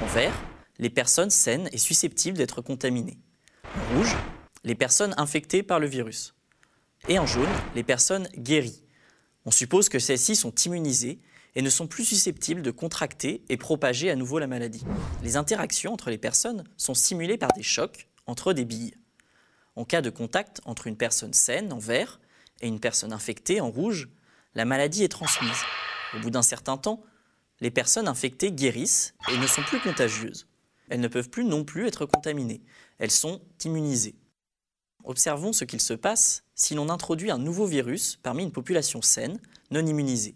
En vert, les personnes saines et susceptibles d'être contaminées. En rouge, les personnes infectées par le virus. Et en jaune, les personnes guéries. On suppose que celles-ci sont immunisées et ne sont plus susceptibles de contracter et propager à nouveau la maladie. Les interactions entre les personnes sont simulées par des chocs entre des billes. En cas de contact entre une personne saine en vert et une personne infectée en rouge, la maladie est transmise. Au bout d'un certain temps, les personnes infectées guérissent et ne sont plus contagieuses. Elles ne peuvent plus non plus être contaminées. Elles sont immunisées. Observons ce qu'il se passe si l'on introduit un nouveau virus parmi une population saine, non immunisée.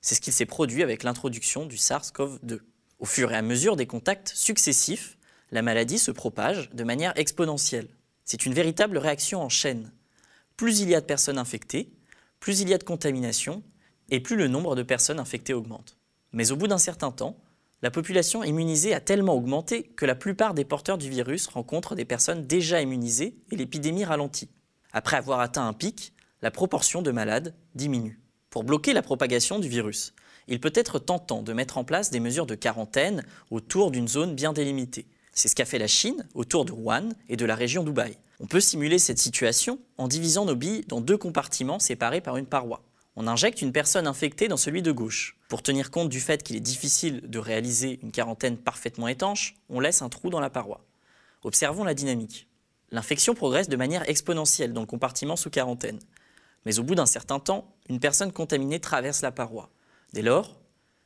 C'est ce qu'il s'est produit avec l'introduction du SARS-CoV-2. Au fur et à mesure des contacts successifs, la maladie se propage de manière exponentielle. C'est une véritable réaction en chaîne. Plus il y a de personnes infectées, plus il y a de contamination, et plus le nombre de personnes infectées augmente. Mais au bout d'un certain temps, la population immunisée a tellement augmenté que la plupart des porteurs du virus rencontrent des personnes déjà immunisées et l'épidémie ralentit. Après avoir atteint un pic, la proportion de malades diminue. Pour bloquer la propagation du virus, il peut être tentant de mettre en place des mesures de quarantaine autour d'une zone bien délimitée. C'est ce qu'a fait la Chine autour de Wuhan et de la région Dubaï. On peut simuler cette situation en divisant nos billes dans deux compartiments séparés par une paroi. On injecte une personne infectée dans celui de gauche. Pour tenir compte du fait qu'il est difficile de réaliser une quarantaine parfaitement étanche, on laisse un trou dans la paroi. Observons la dynamique. L'infection progresse de manière exponentielle dans le compartiment sous quarantaine. Mais au bout d'un certain temps, une personne contaminée traverse la paroi. Dès lors,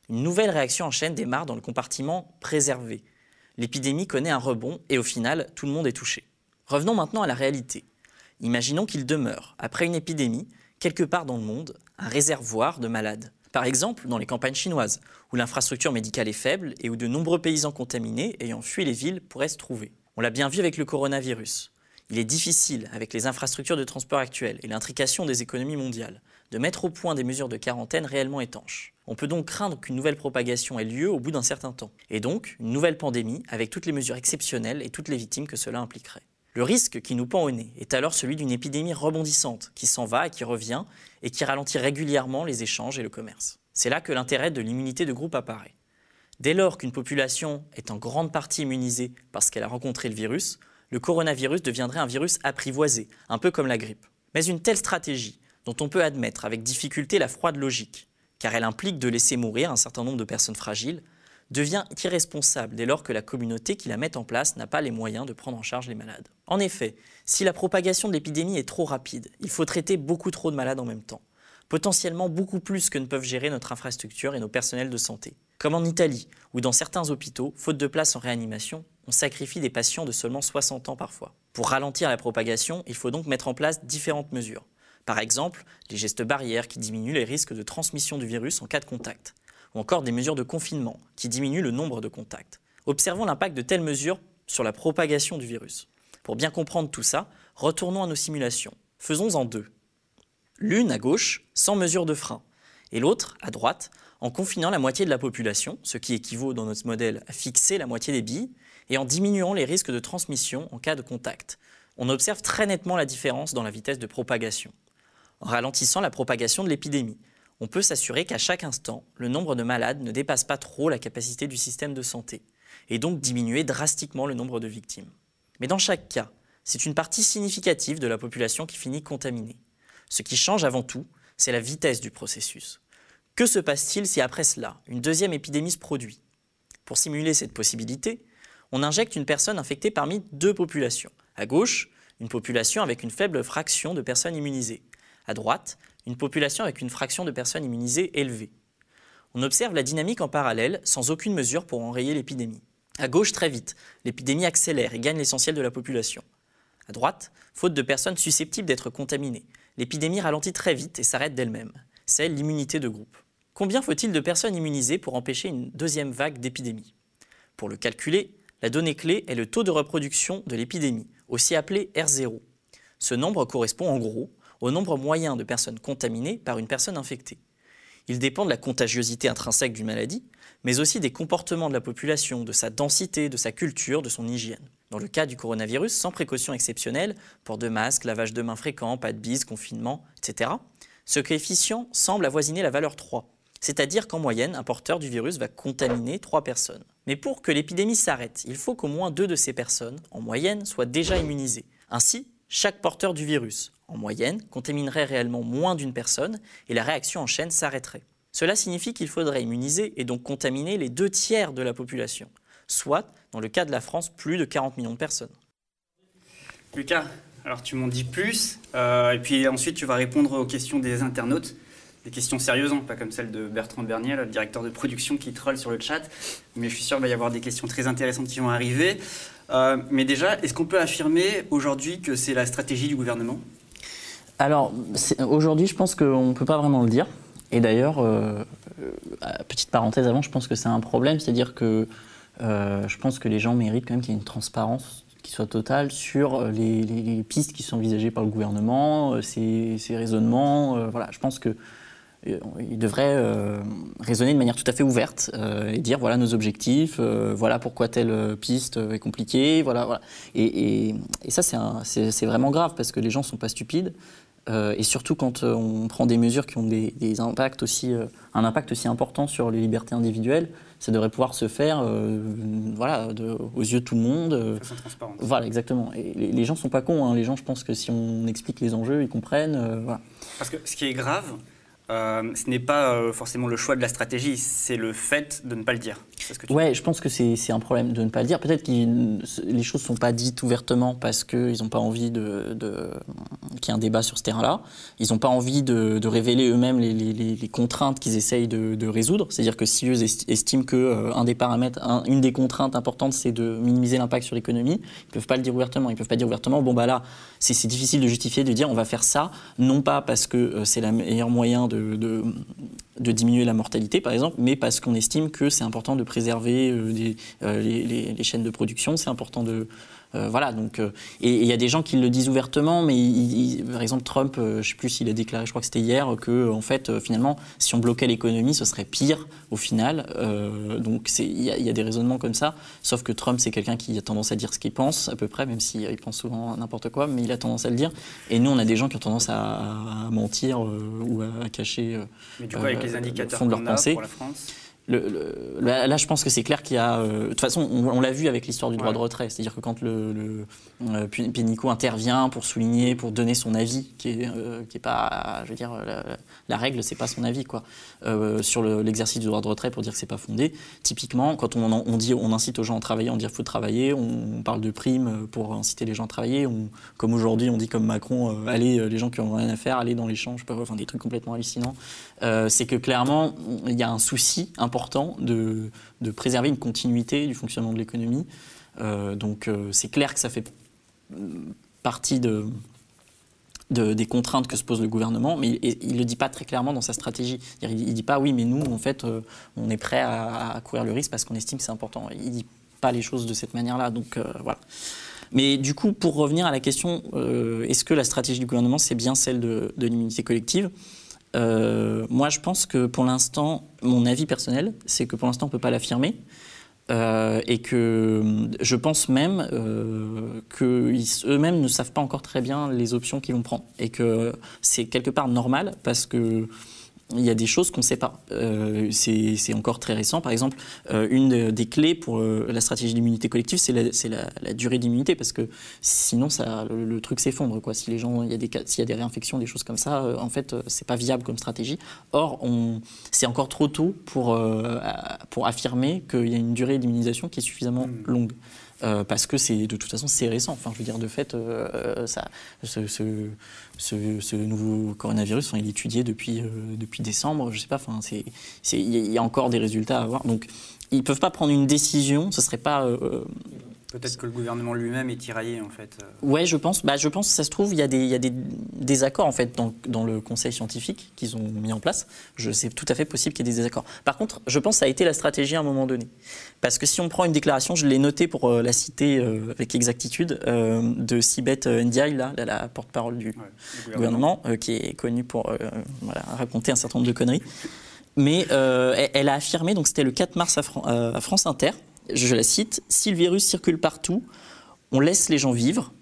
une nouvelle réaction en chaîne démarre dans le compartiment préservé. L'épidémie connaît un rebond et au final, tout le monde est touché. Revenons maintenant à la réalité. Imaginons qu'il demeure, après une épidémie, quelque part dans le monde, un réservoir de malades. Par exemple, dans les campagnes chinoises, où l'infrastructure médicale est faible et où de nombreux paysans contaminés ayant fui les villes pourraient se trouver. On l'a bien vu avec le coronavirus. Il est difficile, avec les infrastructures de transport actuelles et l'intrication des économies mondiales, de mettre au point des mesures de quarantaine réellement étanches. On peut donc craindre qu'une nouvelle propagation ait lieu au bout d'un certain temps, et donc une nouvelle pandémie avec toutes les mesures exceptionnelles et toutes les victimes que cela impliquerait. Le risque qui nous pend au nez est alors celui d'une épidémie rebondissante, qui s'en va et qui revient, et qui ralentit régulièrement les échanges et le commerce. C'est là que l'intérêt de l'immunité de groupe apparaît. Dès lors qu'une population est en grande partie immunisée parce qu'elle a rencontré le virus, le coronavirus deviendrait un virus apprivoisé, un peu comme la grippe. Mais une telle stratégie, dont on peut admettre avec difficulté la froide logique, car elle implique de laisser mourir un certain nombre de personnes fragiles, devient irresponsable dès lors que la communauté qui la met en place n'a pas les moyens de prendre en charge les malades. En effet, si la propagation de l'épidémie est trop rapide, il faut traiter beaucoup trop de malades en même temps, potentiellement beaucoup plus que ne peuvent gérer notre infrastructure et nos personnels de santé. Comme en Italie, où dans certains hôpitaux, faute de place en réanimation, on sacrifie des patients de seulement 60 ans parfois. Pour ralentir la propagation, il faut donc mettre en place différentes mesures. Par exemple, les gestes barrières qui diminuent les risques de transmission du virus en cas de contact, ou encore des mesures de confinement qui diminuent le nombre de contacts. Observons l'impact de telles mesures sur la propagation du virus. Pour bien comprendre tout ça, retournons à nos simulations. Faisons en deux. L'une à gauche, sans mesure de frein, et l'autre à droite, en confinant la moitié de la population, ce qui équivaut dans notre modèle à fixer la moitié des billes, et en diminuant les risques de transmission en cas de contact. On observe très nettement la différence dans la vitesse de propagation. En ralentissant la propagation de l'épidémie, on peut s'assurer qu'à chaque instant, le nombre de malades ne dépasse pas trop la capacité du système de santé, et donc diminuer drastiquement le nombre de victimes. Mais dans chaque cas, c'est une partie significative de la population qui finit contaminée. Ce qui change avant tout, c'est la vitesse du processus. Que se passe-t-il si après cela, une deuxième épidémie se produit? Pour simuler cette possibilité, on injecte une personne infectée parmi deux populations. À gauche, une population avec une faible fraction de personnes immunisées. À droite, une population avec une fraction de personnes immunisées élevée. On observe la dynamique en parallèle sans aucune mesure pour enrayer l'épidémie. À gauche, très vite, l'épidémie accélère et gagne l'essentiel de la population. À droite, faute de personnes susceptibles d'être contaminées, l'épidémie ralentit très vite et s'arrête d'elle-même. C'est l'immunité de groupe. Combien faut-il de personnes immunisées pour empêcher une deuxième vague d'épidémie? Pour le calculer, la donnée clé est le taux de reproduction de l'épidémie, aussi appelé R0. Ce nombre correspond en gros au nombre moyen de personnes contaminées par une personne infectée. Il dépend de la contagiosité intrinsèque d'une maladie, mais aussi des comportements de la population, de sa densité, de sa culture, de son hygiène. Dans le cas du coronavirus, sans précaution exceptionnelle, port de masque, lavage de mains fréquent, pas de bise, confinement, etc., ce coefficient semble avoisiner la valeur 3, c'est-à-dire qu'en moyenne, un porteur du virus va contaminer 3 personnes. Mais pour que l'épidémie s'arrête, il faut qu'au moins deux de ces personnes, en moyenne, soient déjà immunisées. Ainsi, chaque porteur du virus, en moyenne, contaminerait réellement moins d'une personne et la réaction en chaîne s'arrêterait. Cela signifie qu'il faudrait immuniser et donc contaminer les deux tiers de la population, soit, dans le cas de la France, plus de 40 millions de personnes. Lucas, alors tu m'en dis plus, euh, et puis ensuite tu vas répondre aux questions des internautes, des questions sérieuses, hein, pas comme celle de Bertrand Bernier, le directeur de production qui troll sur le chat, mais je suis sûr qu'il va y avoir des questions très intéressantes qui vont arriver. Euh, mais déjà, est-ce qu'on peut affirmer aujourd'hui que c'est la stratégie du gouvernement? Alors, aujourd'hui, je pense qu'on ne peut pas vraiment le dire. Et d'ailleurs, euh, petite parenthèse avant, je pense que c'est un problème, c'est-à-dire que je pense que les gens méritent quand même qu'il y ait une transparence qui soit totale sur les, pistes qui sont envisagées par le gouvernement, ses, raisonnements. voilà, je pense que il devrait raisonner de manière tout à fait ouverte et dire voilà nos objectifs, voilà pourquoi telle piste est compliquée, voilà, voilà. Et, et ça c'est vraiment grave parce que les gens ne sont pas stupides. Et surtout quand on prend des mesures qui ont des, des impacts aussi, un impact aussi important sur les libertés individuelles, ça devrait pouvoir se faire voilà, aux yeux de tout le monde. De façon transparente. Voilà, exactement. Et les, les gens ne sont pas cons. Hein. Les gens, je pense que si on explique les enjeux, ils comprennent. voilà. Parce que ce qui est grave, euh, ce n'est pas euh, forcément le choix de la stratégie, c'est le fait de ne pas le dire. Ouais, je pense que c'est un problème de ne pas le dire. Peut-être que les choses ne sont pas dites ouvertement parce qu'ils n'ont pas envie de, de qu'il y ait un débat sur ce terrain-là. Ils n'ont pas envie de, de révéler eux-mêmes les, les, les, contraintes qu'ils essayent de, de résoudre. C'est-à-dire que si eux estiment que euh, un des paramètres, une des contraintes importantes, c'est de minimiser l'impact sur l'économie, ils ne peuvent pas le dire ouvertement. Ils ne peuvent pas dire ouvertement, bon bah là, c'est difficile de justifier de dire on va faire ça, non pas parce que c'est le meilleur moyen de de, diminuer la mortalité, par exemple, mais parce qu'on estime que c'est important de préserver euh, euh, les, chaînes de production, c'est important de, euh, voilà, donc, euh, et il y a des gens qui le disent ouvertement, mais par exemple, Trump, euh, je ne sais plus s'il a déclaré, je crois que c'était hier, que en fait, finalement, si on bloquait l'économie, ce serait pire au final. donc il y, y, a des raisonnements comme ça, sauf que Trump, c'est quelqu'un qui a tendance à dire ce qu'il pense, à peu près, même s'il pense souvent n'importe quoi, mais il a tendance à le dire. Et nous, on a des gens qui ont tendance à, mentir ou à, cacher mais du coup, avec les indicateurs fond de leur pensée. Pour la France là, je pense que c'est clair qu'il y a. Euh, de toute façon, on, l'a vu avec l'histoire du droit de retrait. C'est-à-dire que quand le, le euh, Pénicaud intervient pour souligner, pour donner son avis, qui est, euh, qui est pas, je veux dire, la, règle, c'est pas son avis, quoi, sur l'exercice du droit de retrait pour dire que c'est pas fondé. Typiquement, quand on, on, dit, on incite aux gens à travailler, on dit qu'il faut travailler, on, parle de primes pour inciter les gens à travailler. comme aujourd'hui, on dit comme Macron, allez, les gens qui ont rien à faire, allez dans les champs, je sais pas, enfin des trucs complètement hallucinants. c'est que clairement, il y a un souci important de, préserver une continuité du fonctionnement de l'économie. Euh, donc euh, c'est clair que ça fait partie de, de, des contraintes que se pose le gouvernement, mais il ne le dit pas très clairement dans sa stratégie. Il ne dit pas oui, mais nous, en fait, euh, on est prêt à, courir le risque parce qu'on estime que c'est important. Il ne dit pas les choses de cette manière-là. Donc voilà. Mais du coup, pour revenir à la question, est-ce que la stratégie du gouvernement, c'est bien celle de l'immunité collective? Euh, moi, je pense que pour l'instant, mon avis personnel, c'est que pour l'instant, on ne peut pas l'affirmer. Euh, et que je pense même euh, qu'eux-mêmes ne savent pas encore très bien les options qu'ils vont prendre. Et que c'est quelque part normal parce que il y a des choses qu'on ne sait pas. Euh, c'est encore très récent. Par exemple, euh, une des clés pour euh, la stratégie d'immunité collective, c'est la, la, durée d'immunité, parce que sinon, ça, le, truc s'effondre. S'il y, a des, y a des réinfections, des choses comme ça, en fait, c'est pas viable comme stratégie. Or, c'est encore trop tôt pour, pour affirmer qu'il y a une durée d'immunisation qui est suffisamment mmh. longue. Euh, parce que c'est de toute façon c'est récent. Enfin, je veux dire, de fait, euh, ça, ce, nouveau coronavirus, enfin, il est étudié depuis, euh, depuis décembre. Je sais pas. Enfin, c'est, il y a encore des résultats à avoir. Donc, ils peuvent pas prendre une décision. Ce serait pas Peut-être que le gouvernement lui-même est tiraillé en fait. Ouais, je pense. Bah, je pense que ça se trouve, il y a des, il y a des désaccords en fait dans, dans le conseil scientifique qu'ils ont mis en place. C'est tout à fait possible qu'il y ait des désaccords. Par contre, je pense que ça a été la stratégie à un moment donné. Parce que si on prend une déclaration, je l'ai notée pour euh, la citer euh, avec exactitude, euh, de Sibeth Ndiaye, là, la, la porte-parole du gouvernement, gouvernement qui est connue pour voilà, raconter un certain nombre de conneries. Mais elle, elle, a affirmé, donc c'était le 4 mars à, Fran à France Inter, je la cite, si le virus circule partout, on laisse les gens vivre,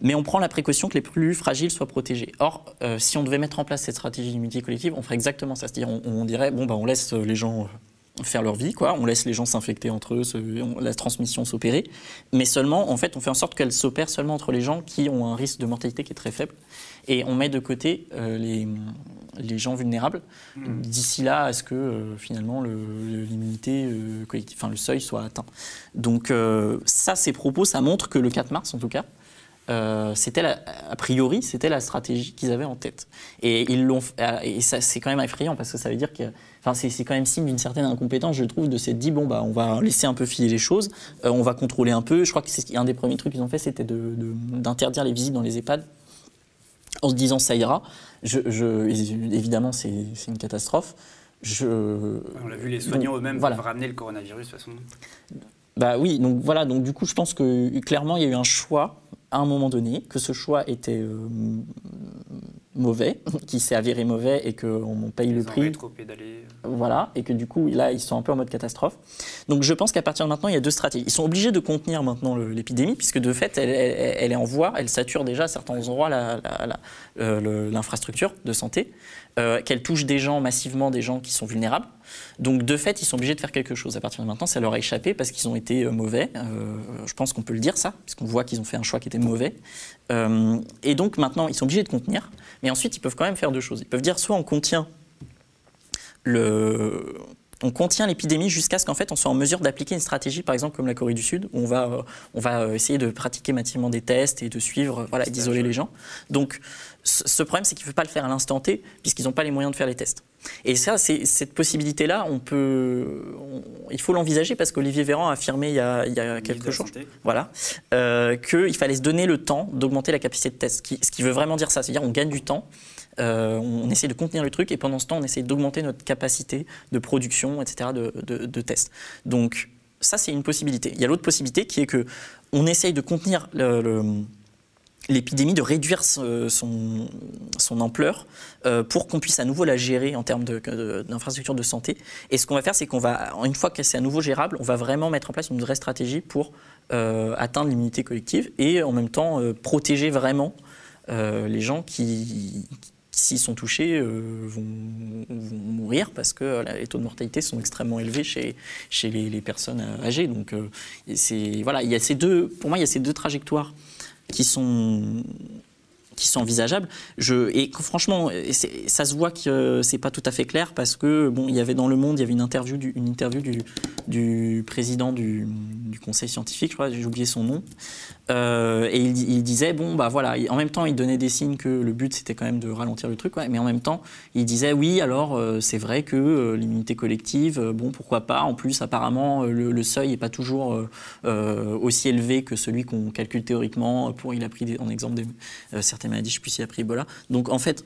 mais on prend la précaution que les plus fragiles soient protégés. Or, euh, si on devait mettre en place cette stratégie d'immunité collective, on ferait exactement ça. C'est-à-dire, on, on, dirait, bon, bah, on laisse les gens faire leur vie, quoi. On laisse les gens s'infecter entre eux, se, on, la transmission s'opérer, mais seulement, en fait, on fait en sorte qu'elle s'opère seulement entre les gens qui ont un risque de mortalité qui est très faible, et on met de côté euh, les, les, gens vulnérables. Mmh. D'ici là, à ce que euh, finalement l'immunité euh, collective, enfin le seuil soit atteint. Donc ça, ces propos, ça montre que le 4 mars, en tout cas, euh, c'était a priori c'était la stratégie qu'ils avaient en tête. Et ils l'ont et ça c'est quand même effrayant parce que ça veut dire que enfin c'est quand même signe d'une certaine incompétence je trouve de s'être dit bon bah on va laisser un peu filer les choses euh, on va contrôler un peu. Je crois que c'est un des premiers trucs qu'ils ont fait c'était d'interdire les visites dans les EHPAD en se disant ça ira. Je, je évidemment c'est une catastrophe. Je... on l'a vu les soignants eux-mêmes voilà. ramener le coronavirus de toute façon. Bah oui, donc voilà, donc du coup je pense que clairement il y a eu un choix à un moment donné, que ce choix était euh, mauvais, qui s'est avéré mauvais et qu'on paye ils le prix. Trop pédalé. Voilà, et que du coup là ils sont un peu en mode catastrophe. Donc je pense qu'à partir de maintenant il y a deux stratégies. Ils sont obligés de contenir maintenant l'épidémie puisque de fait elle, elle, elle, est en voie, elle sature déjà à certains endroits l'infrastructure la, la, de santé, euh, qu'elle touche des gens massivement, des gens qui sont vulnérables. Donc de fait, ils sont obligés de faire quelque chose. À partir de maintenant, ça leur a échappé parce qu'ils ont été euh, mauvais. Euh, je pense qu'on peut le dire ça, puisqu'on voit qu'ils ont fait un choix qui était mauvais. Euh, et donc maintenant, ils sont obligés de contenir. Mais ensuite, ils peuvent quand même faire deux choses. Ils peuvent dire soit on contient le, on contient l'épidémie jusqu'à ce qu'en fait on soit en mesure d'appliquer une stratégie, par exemple comme la Corée du Sud, où on va, on va essayer de pratiquer massivement des tests et de suivre, voilà, d'isoler les gens. Donc ce problème, c'est qu'ils ne peuvent pas le faire à l'instant T, puisqu'ils n'ont pas les moyens de faire les tests. Et ça, cette possibilité-là, on peut, on, il faut l'envisager parce qu'Olivier Véran a affirmé il y a, il y a quelques jours, voilà, euh, qu'il fallait se donner le temps d'augmenter la capacité de test. Ce qui veut vraiment dire ça, c'est-à-dire on gagne du temps. Euh, on essaie de contenir le truc et pendant ce temps, on essaie d'augmenter notre capacité de production, etc., de, tests. Donc ça, c'est une possibilité. Il y a l'autre possibilité qui est que on essaye de contenir l'épidémie, de réduire son, ampleur euh, pour qu'on puisse à nouveau la gérer en termes d'infrastructures de, santé. Et ce qu'on va faire, c'est qu'on va, une fois que c'est à nouveau gérable, on va vraiment mettre en place une vraie stratégie pour euh, atteindre l'immunité collective et en même temps protéger vraiment les gens qui, s'ils sont touchés, euh, vont, mourir parce que les taux de mortalité sont extrêmement élevés chez, chez les, les personnes âgées. Donc, euh, c'est, voilà, il y a ces deux, pour moi, il y a ces deux trajectoires qui sont qui sont envisageables. Et franchement, ça se voit que c'est pas tout à fait clair parce que bon, il y avait dans Le Monde, il y avait une interview du, interview du, président du, conseil scientifique, je crois, j'ai oublié son nom, euh, et il, disait bon bah voilà, en même temps il donnait des signes que le but c'était quand même de ralentir le truc, mais en même temps il disait oui alors euh, c'est vrai que euh, l'immunité collective, euh, bon pourquoi pas. En plus apparemment le, seuil est pas toujours euh, aussi élevé que celui qu'on calcule théoriquement. Pour il a pris en exemple des, certaines maladies, je sais plus a Ebola. Donc en fait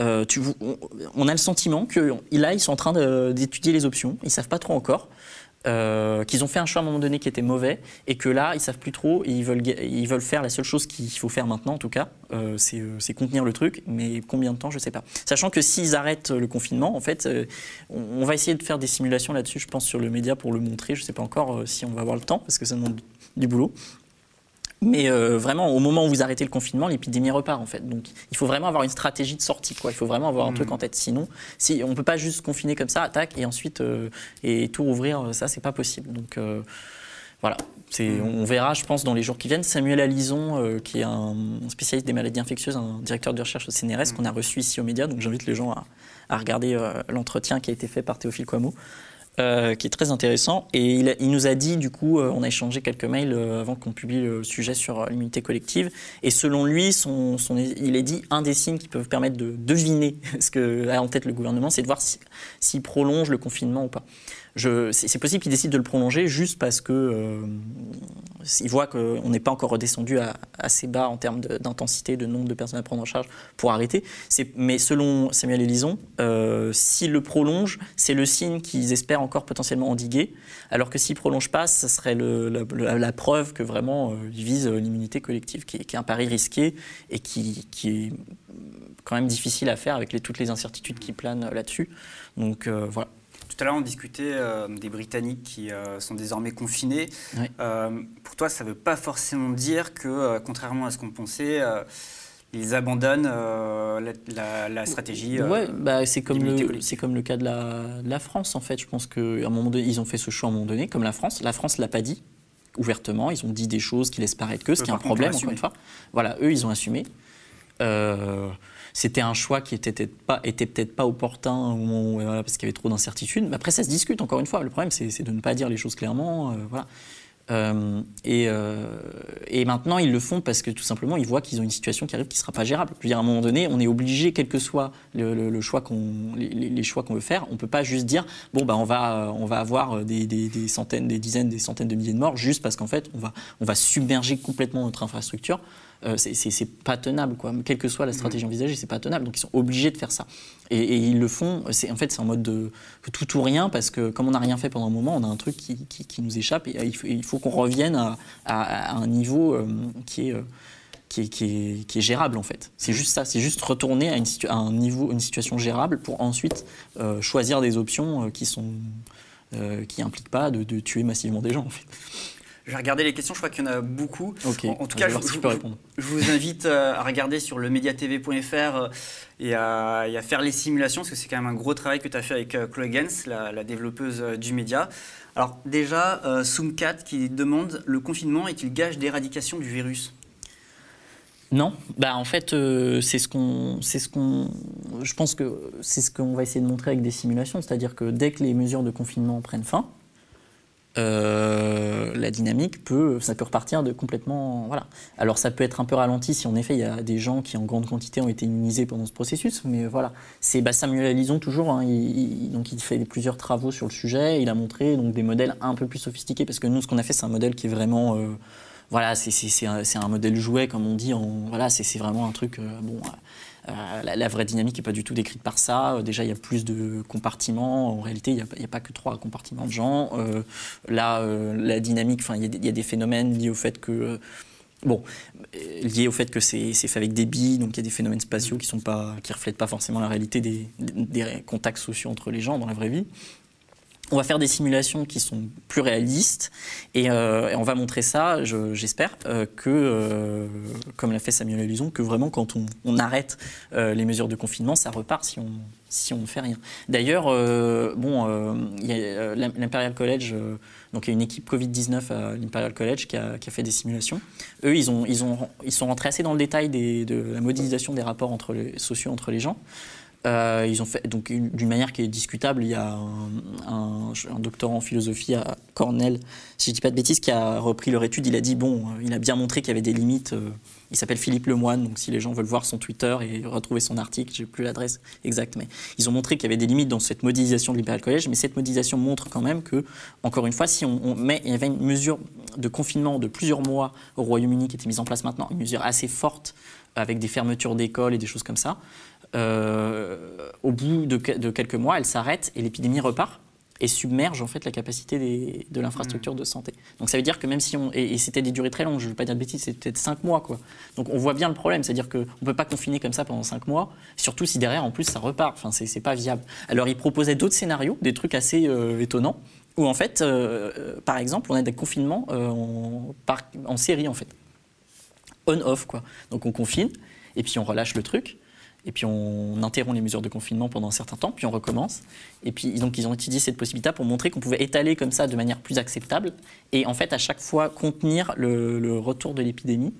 euh, on, a le sentiment que là, ils sont en train d'étudier les options. Ils savent pas trop encore. Euh, qu'ils ont fait un choix à un moment donné qui était mauvais et que là, ils savent plus trop et ils veulent, ils veulent faire la seule chose qu'il faut faire maintenant, en tout cas, euh, c'est contenir le truc. Mais combien de temps, je sais pas. Sachant que s'ils arrêtent le confinement, en fait, on, on, va essayer de faire des simulations là-dessus, je pense, sur le média pour le montrer. Je sais pas encore si on va avoir le temps parce que ça demande du boulot. Mais euh, vraiment, au moment où vous arrêtez le confinement, l'épidémie repart en fait. Donc, il faut vraiment avoir une stratégie de sortie. Quoi. Il faut vraiment avoir un mmh. truc en tête. Sinon, si, on ne peut pas juste confiner comme ça, attaque, et ensuite euh, et tout rouvrir. Ça, c'est pas possible. Donc euh, voilà. Mmh. On verra, je pense, dans les jours qui viennent. Samuel Alison, euh, qui est un spécialiste des maladies infectieuses, un directeur de recherche au CNRS, mmh. qu'on a reçu ici aux médias. Donc j'invite les gens à, à regarder l'entretien qui a été fait par Théophile Coimeau. Euh, qui est très intéressant. Et il, nous a dit, du coup, euh, on a échangé quelques mails euh, avant qu'on publie le sujet sur l'immunité collective. Et selon lui, il est dit un des signes qui peuvent permettre de deviner ce que a en tête le gouvernement, c'est de voir s'il si, si prolonge le confinement ou pas. C'est possible qu'ils décident de le prolonger juste parce que euh, ils voient qu'on n'est pas encore redescendu à, assez bas en termes d'intensité, de, nombre de personnes à prendre en charge pour arrêter. Mais selon Samuel Elison, euh, le prolongent, c'est le signe qu'ils espèrent encore potentiellement endiguer, alors que s'ils ne prolongent pas, ce serait la, preuve que vraiment euh, ils visent l'immunité collective, qui est, un pari risqué et qui, est quand même difficile à faire avec toutes les incertitudes qui planent là-dessus. Donc voilà. Tout à l'heure, on discutait euh, des Britanniques qui euh, sont désormais confinés. Euh, pour toi, ça ne veut pas forcément dire que, contrairement à ce qu'on pensait, ils abandonnent la, stratégie. Ouais, bah, c'est comme, le, c'est comme le cas de la, France, en fait. Je pense qu'à un moment donné, ils ont fait ce choix à un moment donné, comme la France. La France ne l'a pas dit ouvertement. Ils ont dit des choses qui laissent paraître que, ce qui est un problème, encore une fois. Voilà, eux, ils ont assumé. Euh, c'était un choix qui était peut-être pas, opportun parce qu'il y avait trop d'incertitudes. Après, ça se discute, encore une fois. Le problème, c'est de ne pas dire les choses clairement. Euh, voilà. Euh, et, euh, et, maintenant, ils le font parce que tout simplement, ils voient qu'ils ont une situation qui arrive qui ne sera pas gérable. Je veux dire, à un moment donné, on est obligé, quel que soit le, choix qu'on, les, choix qu'on veut faire, on ne peut pas juste dire bon, bah, on, va, on va avoir des, des, des, centaines, des dizaines, des centaines de milliers de morts juste parce qu'en fait, on va, on va submerger complètement notre infrastructure. Euh, c'est pas tenable, quoi. Quelle que soit la stratégie mhm. envisagée, c'est pas tenable. Donc ils sont obligés de faire ça. Et, ils le font. En fait c'est en mode de tout ou rien parce que comme on n'a rien fait pendant un moment, on a un truc qui, qui, nous échappe et il faut, qu'on revienne à, à, un niveau euh, qui est euh, qui est, qui, est, gérable en fait. C'est juste ça, c'est juste retourner à, une à, un niveau, une situation gérable pour ensuite choisir des options qui sont qui impliquent pas de, de, tuer massivement des gens en fait. Je vais regarder les questions, je crois qu'il y en a beaucoup. En, tout cas, je, je, vous invite euh, à regarder sur le mediatv.fr euh, et, à, faire les simulations, parce que c'est quand même un gros travail que tu as fait avec euh, Chloé Gens, la, développeuse du média. Alors déjà, Soomcat qui demande, le confinement est-il gage d'éradication du virus non, bah en fait c'est ce qu'on, c'est ce qu'on, je pense que c'est ce qu'on va essayer de montrer avec des simulations, c'est-à-dire que dès que les mesures de confinement prennent fin, euh, la dynamique peut, ça peut repartir de complètement, voilà. Alors ça peut être un peu ralenti si en effet il y a des gens qui en grande quantité ont été immunisés pendant ce processus, mais voilà. C'est bah, Samuel Alison toujours, hein, il, donc il fait plusieurs travaux sur le sujet, il a montré donc des modèles un peu plus sophistiqués parce que nous ce qu'on a fait c'est un modèle qui est vraiment euh, voilà, c'est un, modèle jouet, comme on dit. Voilà, c'est vraiment un truc. Euh, bon, euh, la, vraie dynamique n'est pas du tout décrite par ça. Euh, déjà, il y a plus de compartiments. En réalité, il n'y a, pas que trois compartiments de gens. Euh, là, la dynamique, il y, a des phénomènes liés au fait que bon, liés au fait que c'est fait avec des billes, donc il y a des phénomènes spatiaux qui ne reflètent pas forcément la réalité des, des, contacts sociaux entre les gens dans la vraie vie. On va faire des simulations qui sont plus réalistes et, euh, on va montrer ça, j'espère, euh, que, euh, comme l'a fait Samuel Elison, que vraiment quand on, arrête les mesures de confinement, ça repart si on, ne fait rien. D'ailleurs, bon, l'Imperial College, donc il y a une équipe Covid-19 à l'Imperial College qui a, fait des simulations. Eux, ils, ont, ils, ont, ils sont rentrés assez dans le détail de la modélisation des rapports sociaux entre les gens. Euh, ils ont fait donc d'une manière qui est discutable. Il y a un, doctorant en philosophie à Cornell, si je dis pas de bêtises, qui a repris leur étude. Il a dit bon, euh, il a bien montré qu'il y avait des limites. Euh, il s'appelle Philippe Lemoine, donc si les gens veulent voir son Twitter et retrouver son article, j'ai plus l'adresse exacte, mais ils ont montré qu'il y avait des limites dans cette modélisation de l'Imperial College. Mais cette modélisation montre quand même que, encore une fois, si on, met, il y avait une mesure de confinement de plusieurs mois au Royaume-Uni qui était mise en place maintenant, une mesure assez forte avec des fermetures d'écoles et des choses comme ça. Euh, au bout de, quelques mois, elle s'arrête et l'épidémie repart et submerge en fait la capacité de l'infrastructure de santé. Donc ça veut dire que même si on et, c'était des durées très longues, je ne veux pas dire de bêtises, c'était peut-être 5 mois quoi. Donc on voit bien le problème, c'est-à-dire qu'on ne peut pas confiner comme ça pendant 5 mois, surtout si derrière en plus ça repart. Enfin c'est pas viable. Alors il proposait d'autres scénarios, des trucs assez euh, étonnants où en fait, euh, par exemple, on a des confinements en, en série en fait, on-off quoi. Donc on confine et puis on relâche le truc et puis on interrompt les mesures de confinement pendant un certain temps, puis on recommence. Et puis donc ils ont étudié cette possibilité pour montrer qu'on pouvait étaler comme ça de manière plus acceptable, et en fait à chaque fois contenir le, retour de l'épidémie,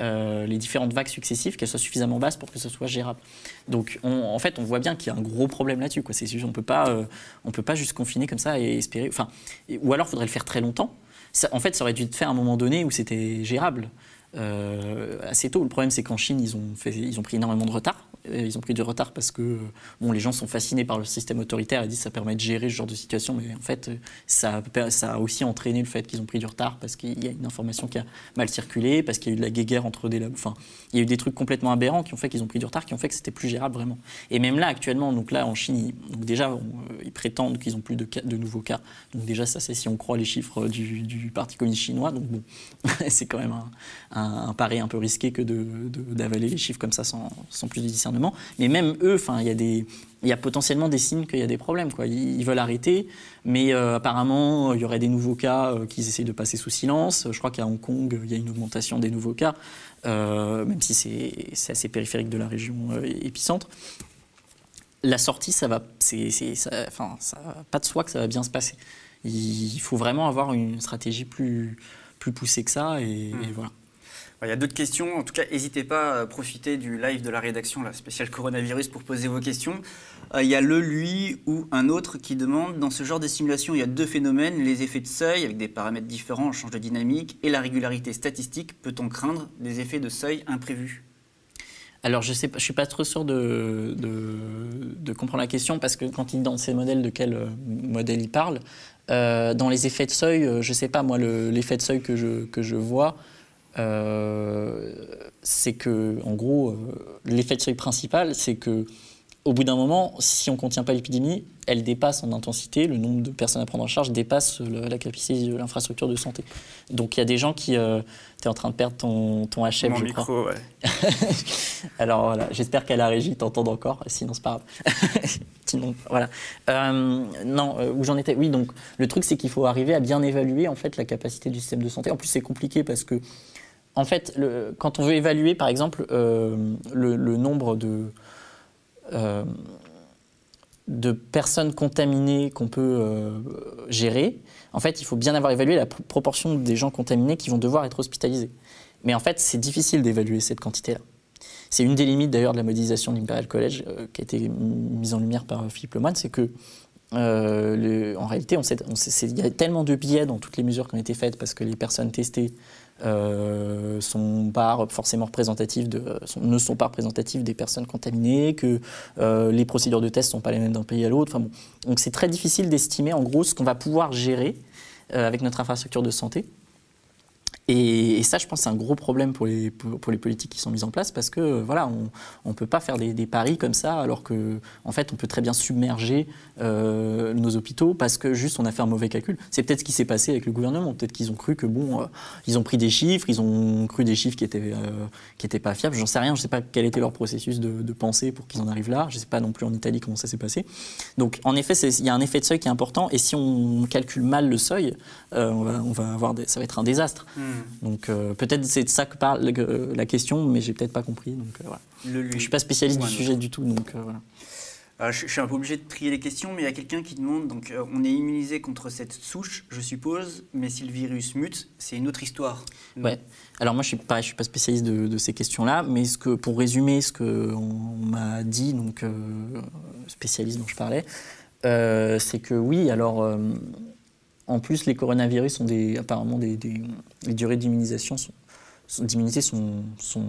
euh, les différentes vagues successives, qu'elles soient suffisamment basses pour que ce soit gérable. Donc en fait on voit bien qu'il y a un gros problème là-dessus. On peut pas, euh, on peut pas juste confiner comme ça et espérer. Enfin, ou alors il faudrait le faire très longtemps. en fait, ça aurait dû être fait à un moment donné où c'était gérable. Euh, assez tôt. Le problème, c'est qu'en Chine, ils ont pris énormément de retard Ils ont pris du retard parce que bon, les gens sont fascinés par le système autoritaire et disent que ça permet de gérer ce genre de situation. Mais en fait, ça, ça a aussi entraîné le fait qu'ils ont pris du retard parce qu'il y a une information qui a mal circulé, parce qu'il y a eu de la guéguerre entre des labos. Enfin, il y a eu des trucs complètement aberrants qui ont fait qu'ils ont pris du retard, qui ont fait que c'était plus gérable vraiment. Et même là, actuellement, donc là, en Chine, donc déjà, ils prétendent qu'ils ont plus de, nouveaux cas. Donc déjà, ça, c'est si on croit les chiffres du, Parti communiste chinois. Donc bon, c'est quand même un, pari un peu risqué que d'avaler les chiffres comme ça sans, sans, plus de discernement. Mais même eux, enfin, il y a des, il y a potentiellement des signes qu'il y a des problèmes. Quoi. Ils, veulent arrêter, mais euh, apparemment, il y aurait des nouveaux cas euh, qu'ils essayent de passer sous silence. Je crois qu'à Hong Kong, il y a une augmentation des nouveaux cas, euh, même si c'est assez périphérique de la région épicentre. La sortie, ça va, c'est, ça, enfin, ça pas de soi que ça va bien se passer. Il faut vraiment avoir une stratégie plus, plus poussée que ça, et, mmh. et voilà. Il y a d'autres questions. En tout cas, n'hésitez pas à profiter du live de la rédaction, la spéciale coronavirus, pour poser vos questions. Euh, il y a le, lui ou un autre qui demande dans ce genre de simulation, il y a deux phénomènes les effets de seuil avec des paramètres différents, on change de dynamique, et la régularité statistique. Peut-on craindre des effets de seuil imprévus? Alors, je ne suis pas trop sûr de, comprendre la question parce que quand il dans ces modèles, de quel euh, modèle il parle euh, Dans les effets de seuil, je ne sais pas, moi, l'effet de seuil que je, vois, c'est que, en gros, euh, l'effet de seuil principal, c'est que au bout d'un moment, si on ne contient pas l'épidémie, elle dépasse en intensité, le nombre de personnes à prendre en charge dépasse la capacité de l'infrastructure de santé. Donc il y a des gens qui... Euh, tu es en train de perdre ton, ton HF, Mon je micro, crois. ouais. Alors voilà, j'espère qu'à la régie, t'entends encore, sinon c'est pas grave. sinon, voilà. Euh, non, euh, où j'en étais Oui, donc le truc, c'est qu'il faut arriver à bien évaluer en fait la capacité du système de santé. En plus, c'est compliqué parce que en fait, quand on veut évaluer, par exemple, euh, le, nombre de, euh, de personnes contaminées qu'on peut euh, gérer, en fait, il faut bien avoir évalué la proportion des gens contaminés qui vont devoir être hospitalisés. Mais en fait, c'est difficile d'évaluer cette quantité-là. C'est une des limites d'ailleurs de la modélisation de l'Imperial College qui a été mise en lumière par Philippe Lemoine, c'est que en réalité, il y a tellement de biais dans toutes les mesures qui ont été faites parce que les personnes testées sont, ne sont pas représentatives des personnes contaminées, que euh, les procédures de test ne sont pas les mêmes d'un pays à l'autre. Donc c'est très difficile d'estimer en gros ce qu'on va pouvoir gérer euh, avec notre infrastructure de santé. Et, ça, je pense, c'est un gros problème pour les, politiques qui sont mises en place parce que voilà, on ne peut pas faire des, paris comme ça alors que, en fait, on peut très bien submerger euh, nos hôpitaux parce que juste on a fait un mauvais calcul. C'est peut-être ce qui s'est passé avec le gouvernement. Peut-être qu'ils ont cru que bon, euh, ils ont pris des chiffres, ils ont cru des chiffres qui étaient euh, pas fiables. J'en sais rien. Je sais pas quel était leur processus de, pensée pour qu'ils en arrivent là. Je sais pas non plus en Italie comment ça s'est passé. Donc, en effet, il y a un effet de seuil qui est important. Et si on calcule mal le seuil, on va, avoir ça va être un désastre. Hmm. Donc euh, peut-être c'est de ça que parle euh, la question, mais j'ai peut-être pas compris. Donc euh, voilà. Le, Je suis pas spécialiste du sujet du tout, donc voilà. Euh, je, je, suis un peu obligé de trier les questions, mais il y a quelqu'un qui demande donc on est immunisé contre cette souche, je suppose, mais si le virus mute, c'est une autre histoire. Ouais. Alors moi je suis pas, je suis pas spécialiste de, de ces questions-là, mais ce que pour résumer ce que on, on m'a dit donc spécialiste dont je parlais, c'est que oui alors en plus, les coronavirus ont des, apparemment des, des les durées d'immunisation sont, d'immunité sont, sont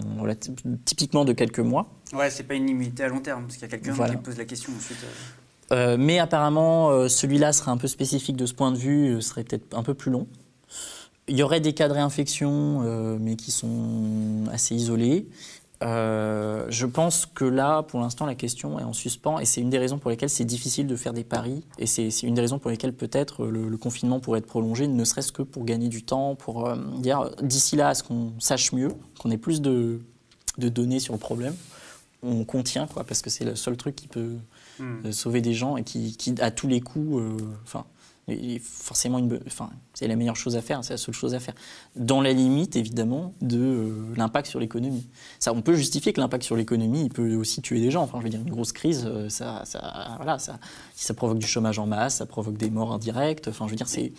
typiquement de quelques mois. Ouais, c'est pas une immunité à long terme, parce qu'il y a quelqu'un voilà. qui pose la question ensuite. Euh, mais apparemment, euh, celui-là serait un peu spécifique de ce point de vue, euh, serait peut-être un peu plus long. Il y aurait des cas de réinfection, mais qui sont assez isolés. Euh, je pense que là, pour l'instant, la question est en suspens et c'est une des raisons pour lesquelles c'est difficile de faire des paris et c'est une des raisons pour lesquelles peut-être le, le, confinement pourrait être prolongé, ne serait-ce que pour gagner du temps, pour euh, dire d'ici là à ce qu'on sache mieux, qu'on ait plus de, de, données sur le problème, on contient quoi, parce que c'est le seul truc qui peut mmh. sauver des gens et qui, qui à tous les coups, enfin. Euh, forcément, une, enfin, c'est la meilleure chose à faire, c'est la seule chose à faire. Dans la limite, évidemment, de euh, l'impact sur l'économie. Ça, on peut justifier que l'impact sur l'économie, peut aussi tuer des gens. Enfin, je veux dire, une grosse crise, euh, ça, ça, voilà, ça, ça provoque du chômage en masse, ça provoque des morts indirectes. Enfin, je veux dire, c'est,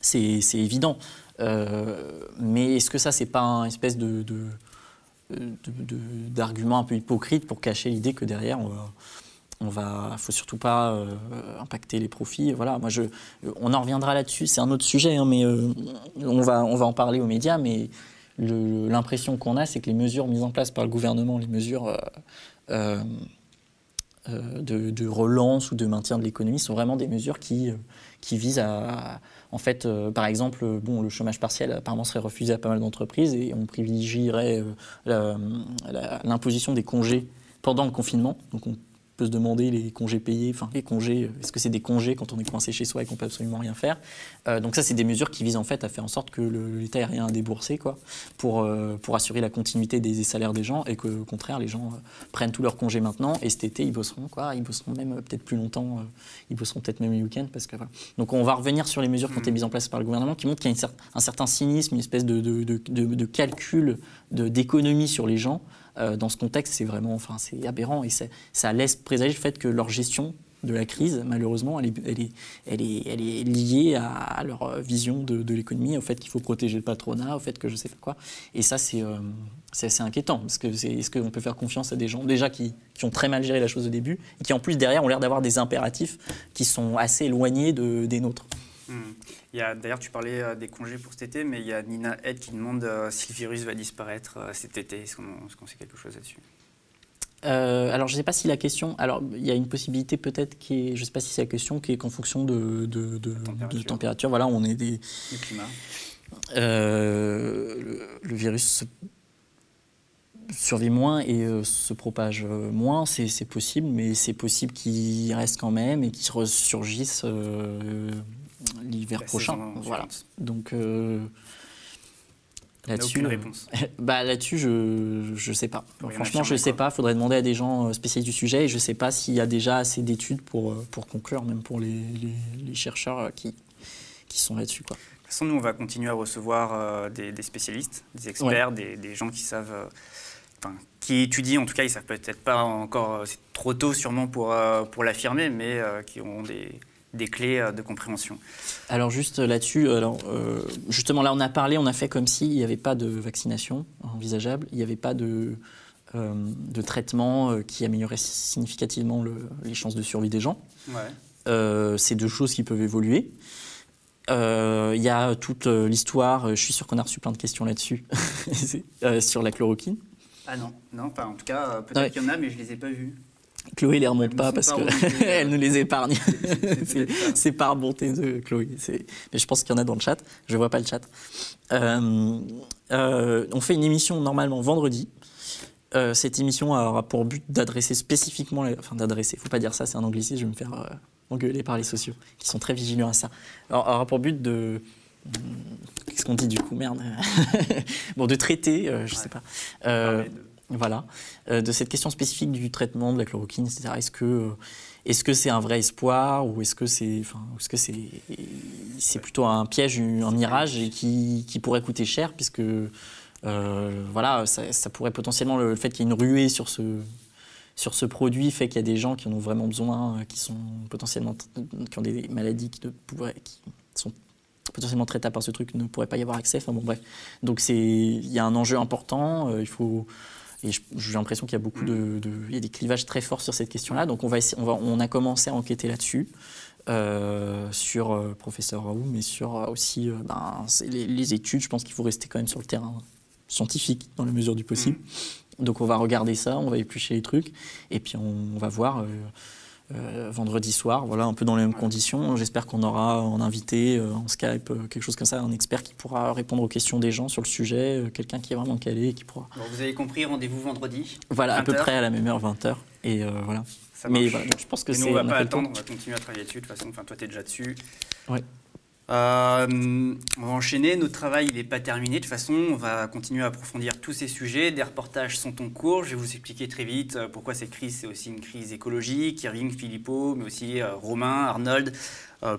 c'est, c'est évident. Euh, mais est-ce que ça, c'est pas un espèce de, d'argument un peu hypocrite pour cacher l'idée que derrière, on on va, faut surtout pas euh, impacter les profits. Voilà, moi je, on en reviendra là-dessus. C'est un autre sujet, hein, mais euh, on va, on va en parler aux médias. Mais l'impression qu'on a, c'est que les mesures mises en place par le gouvernement, les mesures de, relance ou de maintien de l'économie, sont vraiment des mesures qui, qui visent à, en fait, par exemple, bon, le chômage partiel apparemment serait refusé à pas mal d'entreprises et on privilégierait l'imposition des congés pendant le confinement. Peut se demander les congés payés, enfin les congés, est-ce que c'est des congés quand on est coincé chez soi et qu'on peut absolument rien faire euh, Donc ça, c'est des mesures qui visent en fait à faire en sorte que l'État ait rien à débourser, quoi, pour, euh, pour assurer la continuité des, salaires des gens et que, au contraire, les gens euh, prennent tous leurs congés maintenant et cet été, ils bosseront, quoi, ils bosseront même peut-être plus longtemps, ils bosseront peut-être même les week-ends, parce que voilà. Donc on va revenir sur les mesures qui ont été mises en place par le gouvernement, qui montrent qu'il y a un certain cynisme, une espèce de, de, de, de calcul d'économie sur les gens. Euh, dans ce contexte, c'est vraiment, enfin, c'est aberrant et ça laisse présager le fait que leur gestion de la crise, malheureusement, elle est, liée à, leur vision de, l'économie, au fait qu'il faut protéger le patronat, au fait que je sais pas quoi. Et ça, c'est euh, assez inquiétant, parce que est-ce qu'on peut faire confiance à des gens déjà qui, ont très mal géré la chose au début, et qui en plus derrière ont l'air d'avoir des impératifs qui sont assez éloignés de, des nôtres hmm. D'ailleurs, tu parlais euh, des congés pour cet été, mais il y a Nina Head qui demande euh, si le virus va disparaître euh, cet été. Est-ce qu'on sait quelque chose là-dessus? Alors, je ne sais pas si la question. Alors, il y a une possibilité peut-être qui est. Je ne sais pas si c'est la question qui est qu'en fonction de, de, de, température. Voilà, on est des. Le climat. le, virus survit moins et se propage moins, c'est possible, mais c'est possible qu'il reste quand même et qu'il ressurgisse l'hiver prochain. Voilà. Donc euh, là-dessus, bah là-dessus, je je sais pas. Franchement, je sais pas. Il faudrait demander à des gens euh, spécialistes du sujet. Et je sais pas s'il y a déjà assez d'études pour euh, pour conclure, même pour les, les, chercheurs qui qui sont là-dessus, quoi. De toute façon, nous, on va continuer à recevoir des, des, spécialistes, des experts, des, des, gens qui savent. qui étudient, en tout cas, ils savent peut-être pas encore, c'est trop tôt sûrement pour, pour l'affirmer, mais qui ont des, des clés euh, de compréhension. Alors juste là-dessus, alors, euh, justement là on a parlé, on a fait comme s'il n'y avait pas de vaccination envisageable, il n'y avait pas de, euh, de traitement qui améliorait significativement les chances de survie des gens. c'est deux choses qui peuvent évoluer. Il y a toute l'histoire, je suis sûr qu'on a reçu plein de questions là-dessus, sur la chloroquine. Ah non, non, pas en tout cas, peut-être qu'il y en a, mais je ne les ai pas vues. Chloé les remonte pas parce qu'elle nous les épargne. c'est par bonté de Chloé. Mais je pense qu'il y en a dans le chat. Je vois pas le chat. Euh, euh, on fait une émission normalement vendredi. Euh, cette émission aura pour but d'adresser spécifiquement, enfin d'adresser, faut pas dire ça, c'est un anglicisme, je vais me faire engueuler par les sociaux, qui sont très vigilants à ça. Alors, aura pour but de, qu'est-ce qu'on dit du coup, merde, bon, de traiter, je sais pas voilà, euh, de cette question spécifique du traitement de la chloroquine, etc. Est-ce que euh, est-ce c'est un vrai espoir ou est-ce que c'est est-ce plutôt un piège, un mirage qui, pourrait coûter cher puisque euh, voilà, ça, pourrait potentiellement le, fait qu'il y ait une ruée sur ce sur ce produit fait qu'il y a des gens qui en ont vraiment besoin, qui sont potentiellement qui ont des maladies qui, qui sont potentiellement traitables par ce truc ne pourraient pas y avoir accès. Enfin bon bref, donc il y a un enjeu important. il faut et j'ai l'impression qu'il y a beaucoup de, il y a des clivages très forts sur cette question-là. Donc on, va on, va, on a commencé à enquêter là-dessus. Euh, sur euh, professeur Raoult, mais sur euh, aussi ben, les, études. Je pense qu'il faut rester quand même sur le terrain scientifique dans la mesure du possible. Mmh. Donc on va regarder ça, on va éplucher les trucs, et puis on, va voir euh, vendredi soir, voilà, un peu dans les mêmes conditions. J'espère qu'on aura en invité, euh, en Skype, euh, quelque chose comme ça, un expert qui pourra répondre aux questions des gens sur le sujet, quelqu'un qui est vraiment calé et qui pourra. vous avez compris, rendez-vous vendredi. Voilà, à peu près à la même heure, 20 h Et voilà. Mais voilà, je pense que c'est. Nous, on va pas attendre, on va continuer à travailler dessus. De toute façon, enfin, toi, tu es déjà dessus. Ouais. Euh, on va enchaîner, notre travail n'est pas terminé. De toute façon, on va continuer à approfondir tous ces sujets. Des reportages sont en cours. Je vais vous expliquer très vite euh, pourquoi cette crise, c'est aussi une crise écologique. Irving, Philippot, mais aussi euh, Romain, Arnold.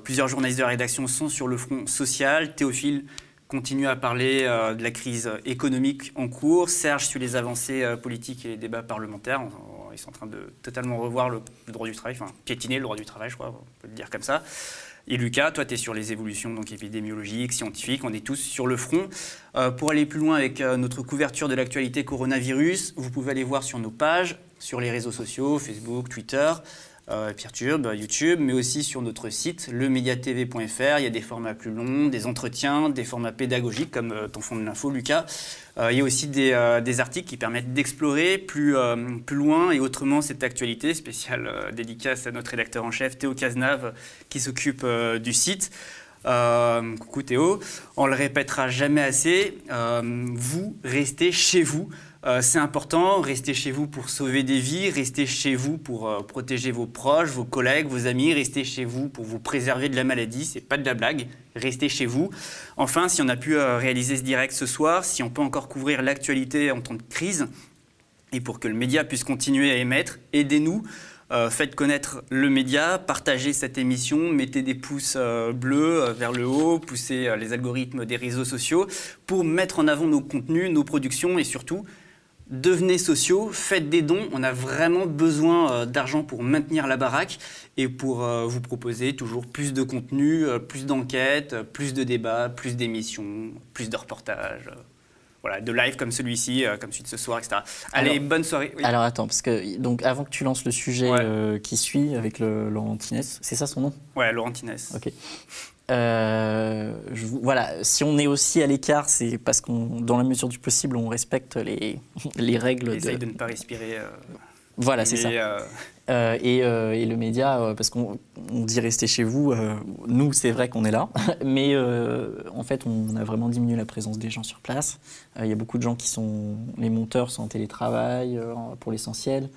plusieurs journalistes de la rédaction sont sur le front social. Théophile continue à parler de la crise économique en cours. Serge sur les avancées politiques et les débats parlementaires. Ils sont en train de totalement revoir le, le droit du travail, enfin piétiner le droit du travail, je crois, on peut le dire comme ça. Et Lucas, toi, tu es sur les évolutions donc, épidémiologiques, scientifiques, on est tous sur le front. Euh, pour aller plus loin avec euh, notre couverture de l'actualité coronavirus, vous pouvez aller voir sur nos pages, sur les réseaux sociaux, Facebook, Twitter. Euh, Peertube, YouTube, mais aussi sur notre site, lemediatv.fr. Il y a des formats plus longs, des entretiens, des formats pédagogiques comme euh, ton fond de l'info, Lucas. Euh, il y a aussi des, des articles qui permettent d'explorer plus, plus loin et autrement cette actualité, spéciale dédicace à notre rédacteur en chef, Théo Cazenave, qui s'occupe du site. coucou Théo, on le répétera jamais assez, vous restez chez vous. Euh, c'est important, restez chez vous pour sauver des vies, restez chez vous pour euh, protéger vos proches, vos collègues, vos amis, restez chez vous pour vous préserver de la maladie, c'est pas de la blague, restez chez vous. Enfin, si on a pu euh, réaliser ce direct ce soir, si on peut encore couvrir l'actualité en temps de crise, et pour que le média puisse continuer à émettre, aidez-nous. faites connaître le média, partagez cette émission, mettez des pouces bleus vers le haut, poussez les algorithmes des réseaux sociaux pour mettre en avant nos contenus, nos productions et surtout devenez sociaux, faites des dons. On a vraiment besoin euh, d'argent pour maintenir la baraque et pour euh, vous proposer toujours plus de contenu, euh, plus d'enquêtes, plus de débats, plus d'émissions, plus de reportages. Voilà, de live comme celui-ci, comme celui de ce soir, etc. Allez, bonne soirée. Alors attends, parce que donc avant que tu lances le sujet qui suit avec le Laurent c'est ça son nom? Ouais, Laurent Ok. Euh, voilà, si on est aussi à l'écart, c'est parce qu'on, dans la mesure du possible, on respecte les, les règles. On essaye de... ne pas respirer. Euh, voilà, c'est ça. Euh, et, et, le média, parce qu'on dit rester chez vous, nous, c'est vrai qu'on est là, mais en fait, on a vraiment diminué la présence des gens sur place. Il y a beaucoup de gens qui sont, les monteurs sont en télétravail pour l'essentiel.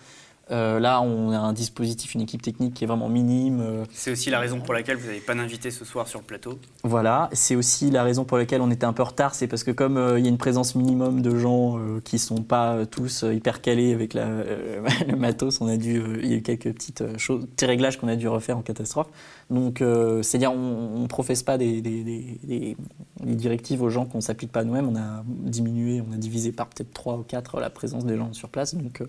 Euh, là, on a un dispositif, une équipe technique qui est vraiment minime. Euh. C'est aussi la raison pour laquelle vous n'avez pas d'invité ce soir sur le plateau. Voilà, c'est aussi la raison pour laquelle on était un peu en retard, c'est parce que comme euh, il y a une présence minimum de gens qui ne sont pas tous hyper calés avec le matos, on a dû, il y a eu quelques petites choses, petits réglages qu'on a dû refaire en catastrophe. Donc, c'est-à-dire, on ne professe pas des, des, directives aux gens qu'on ne s'applique pas nous-mêmes. On a diminué, on a divisé par peut-être 3 ou 4 la présence des gens sur place. Donc,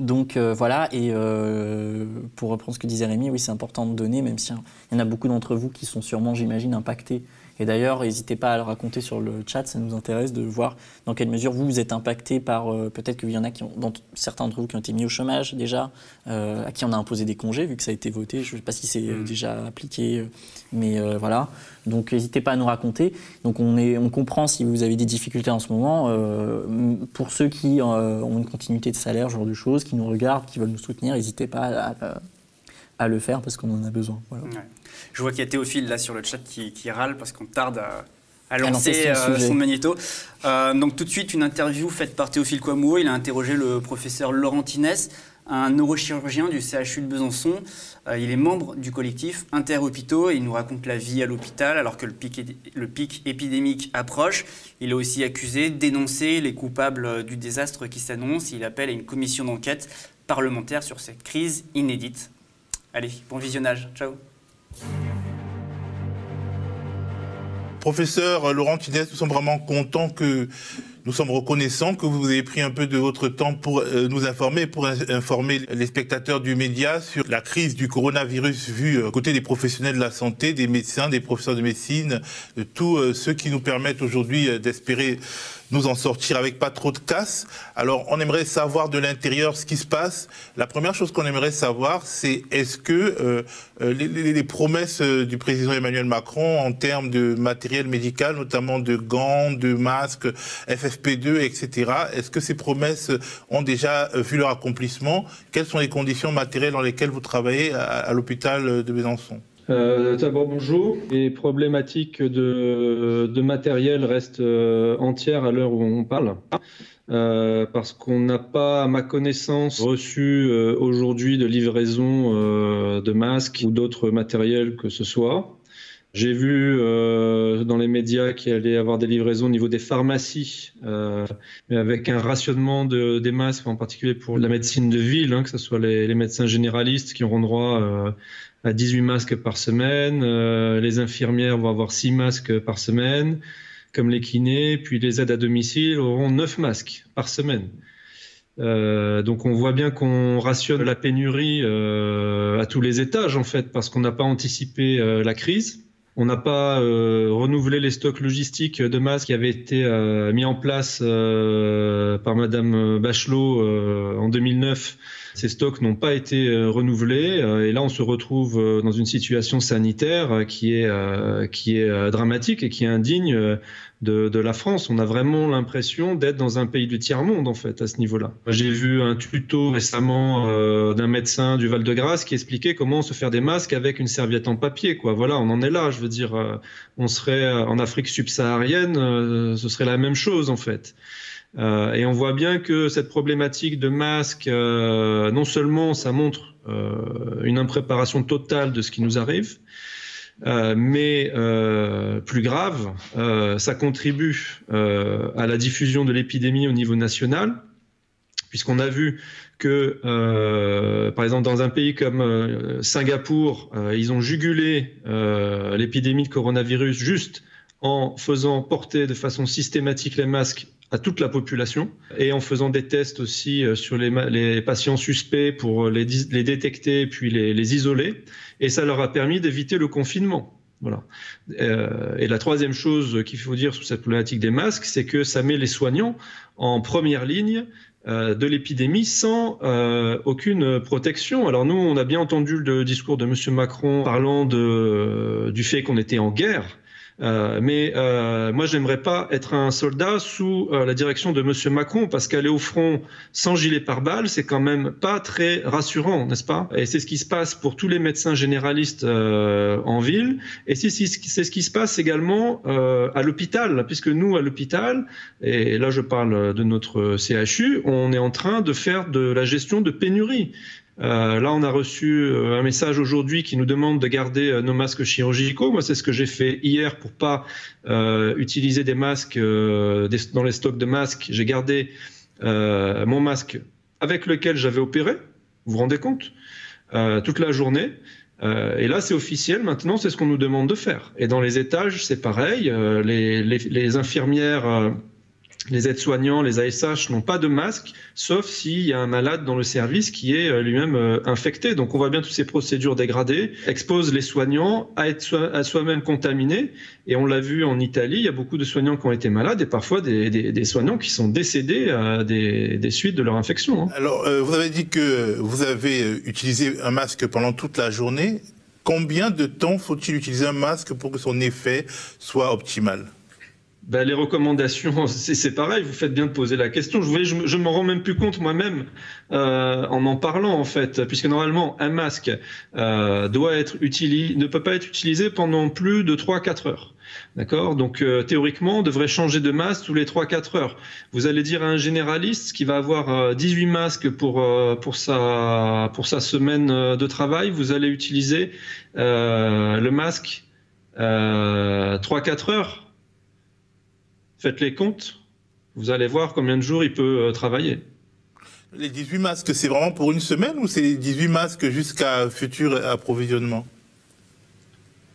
donc euh, voilà, et euh, pour reprendre ce que disait Rémi, oui, c'est important de donner, même s'il y en a beaucoup d'entre vous qui sont sûrement, j'imagine, impactés et d'ailleurs, n'hésitez pas à le raconter sur le chat, ça nous intéresse de voir dans quelle mesure vous, vous êtes impacté par, euh, peut-être qu'il y en a qui ont, certains d'entre vous qui ont été mis au chômage déjà, euh, à qui on a imposé des congés vu que ça a été voté. Je ne sais pas si c'est euh, mm. déjà appliqué, mais voilà. Donc n'hésitez pas à nous raconter. Donc on, est, on comprend si vous avez des difficultés en ce moment. pour ceux qui ont une continuité de salaire, ce genre de choses, qui nous regardent, qui veulent nous soutenir, n'hésitez pas à, le faire parce qu'on en a besoin. Voilà. Je vois qu'il y a Théophile là sur le chat qui, râle parce qu'on tarde à, lancer, euh, son, magnéto. Euh, donc tout de suite, une interview faite par Théophile Kouamouo. Il a interrogé le professeur Laurent Tinès, un neurochirurgien du CHU de Besançon. Euh, il est membre du collectif Interhôpitaux et il nous raconte la vie à l'hôpital alors que le pic, le pic épidémique approche. Il est aussi accusé, dénoncé les coupables du désastre qui s'annonce. Il appelle à une commission d'enquête parlementaire sur cette crise inédite. Allez, bon visionnage. Ciao. Professeur Laurent Tinès, nous sommes vraiment contents que nous sommes reconnaissants que vous ayez pris un peu de votre temps pour euh, nous informer, pour informer les spectateurs du média sur la crise du coronavirus vue euh, côté des professionnels de la santé, des médecins, des professeurs de médecine, de tous euh, ceux qui nous permettent aujourd'hui d'espérer nous en sortir avec pas trop de casse. Alors, on aimerait savoir de l'intérieur ce qui se passe. La première chose qu'on aimerait savoir, c'est est-ce que euh, euh, les, promesses euh, du président Emmanuel Macron en termes de matériel médical, notamment de gants, de masques, FFP2, etc., est-ce que ces promesses ont déjà vu leur accomplissement? Quelles sont les conditions matérielles dans lesquelles vous travaillez à l'hôpital de Besançon? Euh, D'abord, bonjour. Les problématiques de, de matériel restent euh, entières à l'heure où on parle. Euh, parce qu'on n'a pas, à ma connaissance, reçu euh, aujourd'hui de livraison euh, de masques ou d'autres matériels que ce soit. J'ai vu dans les médias qu'il allait y avoir des livraisons au niveau des pharmacies, mais avec un rationnement de, des masques, en particulier pour la médecine de ville, hein, que ce soit les, les, médecins généralistes qui auront droit à 18 masques par semaine. Euh, les infirmières vont avoir 6 masques par semaine, comme les kinés. Puis les aides à domicile auront 9 masques par semaine. Euh, donc on voit bien qu'on rationne la pénurie euh, à tous les étages en fait parce qu'on n'a pas anticipé la crise. On n'a pas renouvelé les stocks logistiques de masques qui avaient été mis en place par Madame Bachelot en 2009 ces stocks n'ont pas été euh, renouvelés euh, et là on se retrouve euh, dans une situation sanitaire qui est qui est dramatique et qui est indigne de, de, la France. On a vraiment l'impression d'être dans un pays du tiers-monde, en fait, à ce niveau-là. J'ai vu un tuto récemment d'un médecin du Val-de-Grâce qui expliquait comment se faire des masques avec une serviette en papier, quoi. Voilà, on en est là. Je veux dire, on serait en Afrique subsaharienne, ce serait la même chose, en fait. Euh, et on voit bien que cette problématique de masque, euh, non seulement ça montre euh, une impréparation totale de ce qui nous arrive, mais plus grave, ça contribue à la diffusion de l'épidémie au niveau national, puisqu'on a vu que, par exemple, dans un pays comme Singapour, ils ont jugulé l'épidémie de coronavirus juste en faisant porter de façon systématique les masques à toute la population et en faisant des tests aussi euh, sur les, les patients suspects pour les, les détecter puis les, les, isoler. Et ça leur a permis d'éviter le confinement. Voilà. Euh, et la troisième chose qu'il faut dire sur cette problématique des masques, c'est que ça met les soignants en première ligne euh, de l'épidémie sans euh, aucune protection. Alors nous, on a bien entendu le discours de M. Macron parlant de, du fait qu'on était en guerre. Euh, mais euh, moi, j'aimerais pas être un soldat sous euh, la direction de Monsieur Macron, parce qu'aller au front sans gilet pare-balles, c'est quand même pas très rassurant, n'est-ce pas? Et c'est ce qui se passe pour tous les médecins généralistes euh, en ville, et c'est ce qui se passe également euh, à l'hôpital, puisque nous, à l'hôpital, et là je parle de notre CHU, on est en train de faire de la gestion de pénurie. Euh, là, on a reçu euh, un message aujourd'hui qui nous demande de garder euh, nos masques chirurgicaux. Moi, c'est ce que j'ai fait hier pour pas euh, utiliser des masques dans les stocks de masques. J'ai gardé mon masque avec lequel j'avais opéré. Vous vous rendez compte? Toute la journée. et là, c'est officiel. Maintenant, c'est ce qu'on nous demande de faire. Et dans les étages, c'est pareil. Les, les, les, infirmières les aides-soignants, les ASH n'ont pas de masque, sauf s'il y a un malade dans le service qui est euh, lui-même euh, infecté. Donc on voit bien toutes ces procédures dégradées exposent les soignants à être soi-même contaminés. Et on l'a vu en Italie, il y a beaucoup de soignants qui ont été malades et parfois des, soignants qui sont décédés à des, des suites de leur infection. Hein. Alors euh, vous avez dit que vous avez utilisé un masque pendant toute la journée. Combien de temps faut-il utiliser un masque pour que son effet soit optimal? Ben, les recommandations, c'est pareil, vous faites bien de poser la question. Je ne je, m'en rends même plus compte moi-même euh, en en parlant, en fait, puisque normalement, un masque euh, doit être utilisé, ne peut pas être utilisé pendant plus de 3-4 heures. D'accord? Donc, euh, théoriquement, on devrait changer de masque tous les 3-4 heures. Vous allez dire à un généraliste qui va avoir 18 masques pour, pour, sa, pour sa semaine de travail, vous allez utiliser le masque 3-4 heures? Faites les comptes, vous allez voir combien de jours il peut euh, travailler. Les 18 masques, c'est vraiment pour une semaine ou c'est 18 masques jusqu'à futur approvisionnement?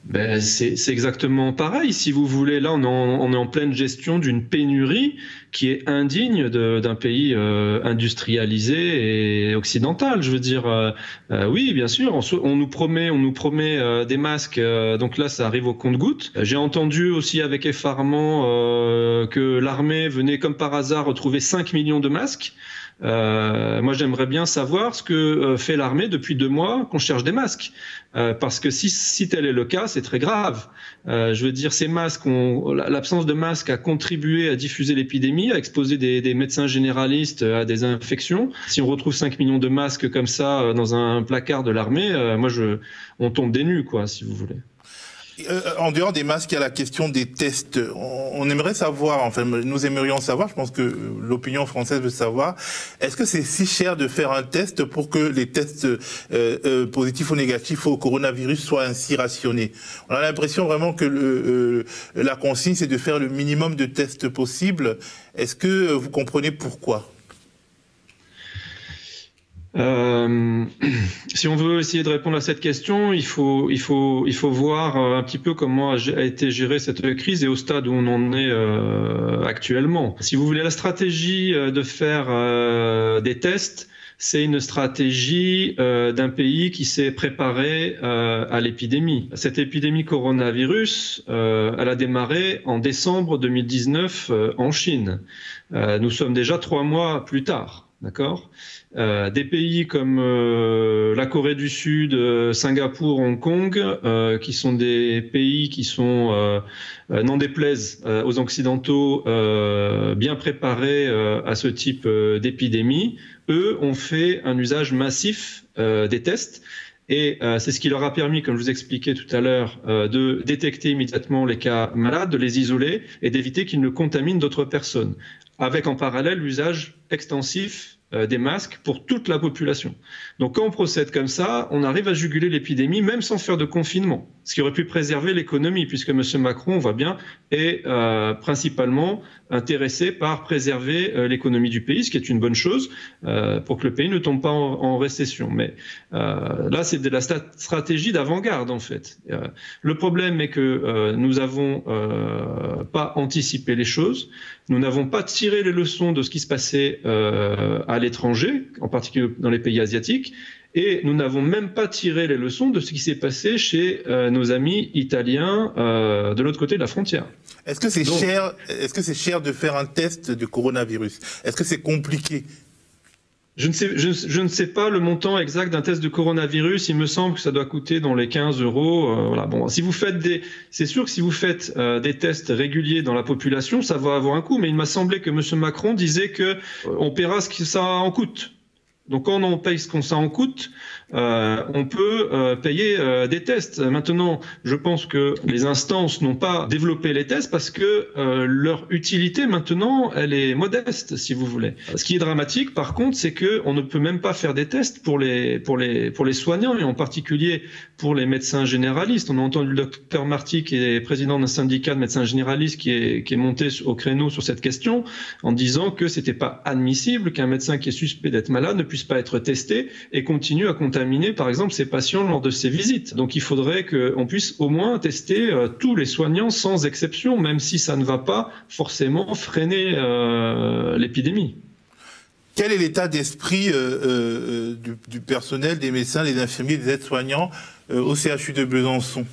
Ben, c'est exactement pareil. Si vous voulez, là, on est en, pleine gestion d'une pénurie qui est indigne d'un pays euh, industrialisé et occidental. Je veux dire, euh, euh oui, bien sûr, on, nous promet, on nous promet euh, des masques. Donc là, ça arrive au compte-goutte. J'ai entendu aussi avec effarement que l'armée venait comme par hasard retrouver 5 millions de masques. Euh, moi, j'aimerais bien savoir ce que euh, fait l'armée depuis deux mois qu'on cherche des masques. Euh, parce que si, si tel est le cas, c'est très grave. Euh, je veux dire, ces masques, l'absence de masques a contribué à diffuser l'épidémie, à exposer des, des, médecins généralistes à des infections. Si on retrouve 5 millions de masques comme ça euh, dans un placard de l'armée, moi, je, on tombe des nues, quoi, si vous voulez. Euh, en dehors des masques, il y a la question des tests. On, aimerait savoir, enfin, nous aimerions savoir, je pense que l'opinion française veut savoir, est-ce que c'est si cher de faire un test pour que les tests euh, euh, positifs ou négatifs au coronavirus soient ainsi rationnés? On a l'impression vraiment que la consigne, c'est de faire le minimum de tests possible. Est-ce que vous comprenez pourquoi? Euh, si on veut essayer de répondre à cette question, il faut, il faut, il faut voir euh, un petit peu comment a été gérée cette crise et au stade où on en est euh, actuellement. Si vous voulez la stratégie euh, de faire des tests, c'est une stratégie d'un pays qui s'est préparé à l'épidémie. Cette épidémie coronavirus, elle a démarré en décembre 2019 en Chine. nous sommes déjà trois mois plus tard. D'accord? Euh, Des pays comme euh, la Corée du Sud, euh, Singapour, Hong Kong, qui sont des pays qui sont, n'en déplaisent aux Occidentaux, bien préparés à ce type d'épidémie, eux ont fait un usage massif des tests. Et c'est ce qui leur a permis, comme je vous expliquais tout à l'heure, de détecter immédiatement les cas malades, de les isoler et d'éviter qu'ils ne contaminent d'autres personnes avec en parallèle l'usage extensif euh, des masques pour toute la population. Donc quand on procède comme ça, on arrive à juguler l'épidémie même sans faire de confinement, ce qui aurait pu préserver l'économie, puisque M. Macron, on voit bien, est euh, principalement intéressé par préserver euh, l'économie du pays, ce qui est une bonne chose pour que le pays ne tombe pas en, récession. Mais là, c'est de la stratégie d'avant-garde, en fait. le problème est que nous n'avons pas anticipé les choses, nous n'avons pas tiré les leçons de ce qui se passait à l'étranger, en particulier dans les pays asiatiques, et nous n'avons même pas tiré les leçons de ce qui s'est passé chez euh, nos amis italiens euh, de l'autre côté de la frontière. Est-ce que c'est cher Est-ce que c'est cher de faire un test de coronavirus? Est-ce que c'est compliqué? Je ne, sais, pas le montant exact d'un test de coronavirus. Il me semble que ça doit coûter dans les 15 euros. Euh, voilà. Bon, si vous faites des, c'est sûr que si vous faites des tests réguliers dans la population, ça va avoir un coût. Mais il m'a semblé que M. Macron disait que on paiera ce que ça en coûte. Donc quand on paye ce qu'on ça en coûte, euh, on peut euh, payer euh, des tests. Maintenant, je pense que les instances n'ont pas développé les tests parce que leur utilité maintenant, elle est modeste, si vous voulez. Ce qui est dramatique, par contre, c'est que on ne peut même pas faire des tests pour les pour les pour les soignants et en particulier pour les médecins généralistes. On a entendu le docteur Marty, qui est président d'un syndicat de médecins généralistes, qui est qui est monté au créneau sur cette question en disant que c'était pas admissible qu'un médecin qui est suspect d'être malade ne puisse pas être testé et continue à contaminer par exemple, ces patients lors de ces visites. Donc, il faudrait qu'on puisse au moins tester euh, tous les soignants sans exception, même si ça ne va pas forcément freiner euh, l'épidémie. Quel est l'état d'esprit euh, du, personnel, des médecins, des infirmiers, des aides-soignants au CHU de Besançon?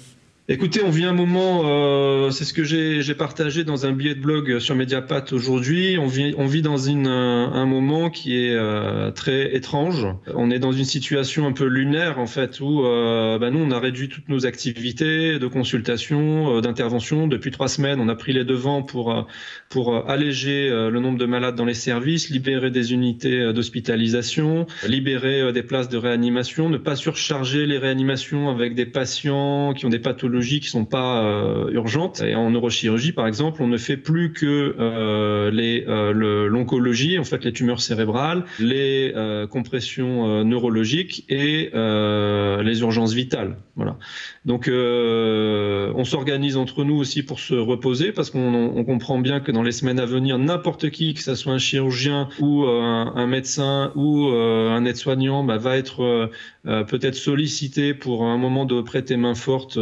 Écoutez, on vit un moment, euh, c'est ce que j'ai partagé dans un billet de blog sur Mediapat aujourd'hui. On vit, on vit dans une, un, moment qui est euh, très étrange. On est dans une situation un peu lunaire en fait, où euh, bah, nous on a réduit toutes nos activités de consultation, d'intervention depuis trois semaines. On a pris les devants pour pour alléger le nombre de malades dans les services, libérer des unités d'hospitalisation, libérer des places de réanimation, ne pas surcharger les réanimations avec des patients qui ont des pathologies qui sont pas euh, urgentes. Et en neurochirurgie, par exemple, on ne fait plus que euh, les euh, l'oncologie, en fait, les tumeurs cérébrales, les compressions neurologiques et les urgences vitales. Voilà. Donc, on s'organise entre nous aussi pour se reposer parce qu'on comprend bien que dans les semaines à venir, n'importe qui, que ce soit un chirurgien ou un, médecin ou un aide-soignant, bah, va être peut-être sollicité pour un moment de prêter main forte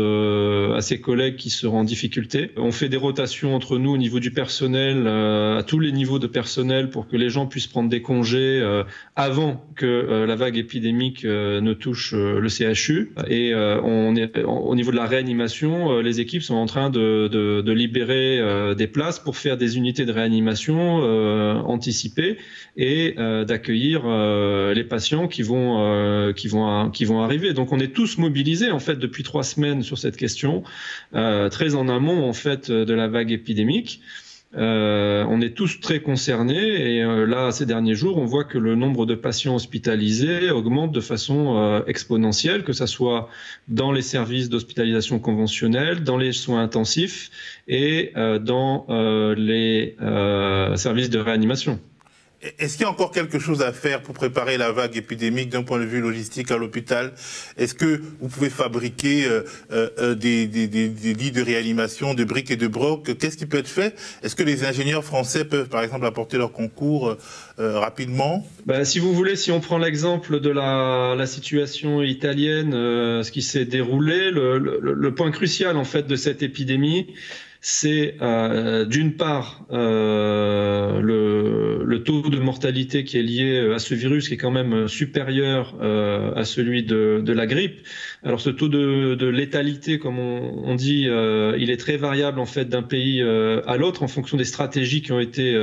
à ses collègues qui seront en difficulté. On fait des rotations entre nous au niveau du personnel, euh, à tous les niveaux de personnel, pour que les gens puissent prendre des congés euh, avant que la vague épidémique ne touche le CHU. Et on est, au niveau de la réanimation, les équipes sont en train de, de, de libérer des places pour faire des unités de réanimation anticipées et d'accueillir les patients qui vont qui vont qui vont arriver. Donc on est tous mobilisés en fait depuis trois semaines sur cette question euh, très en amont en fait de la vague épidémique. Euh, on est tous très concernés et euh, là, ces derniers jours, on voit que le nombre de patients hospitalisés augmente de façon exponentielle, que ce soit dans les services d'hospitalisation conventionnels, dans les soins intensifs et dans les services de réanimation. Est-ce qu'il y a encore quelque chose à faire pour préparer la vague épidémique d'un point de vue logistique à l'hôpital? Est-ce que vous pouvez fabriquer euh, euh, euh, des, lits de réanimation, de briques et de brocs? Qu'est-ce qui peut être fait? Est-ce que les ingénieurs français peuvent, par exemple, apporter leur concours rapidement? Ben, Si vous voulez, si on prend l'exemple de la, situation italienne, ce qui s'est déroulé, le, le, point crucial en fait de cette épidémie, c'est euh, d'une part euh, le, taux de mortalité qui est lié à ce virus qui est quand même supérieur euh, à celui de, la grippe. Alors ce taux de, de létalité, comme on, on dit, il est très variable en fait d'un pays à l'autre en fonction des stratégies qui ont été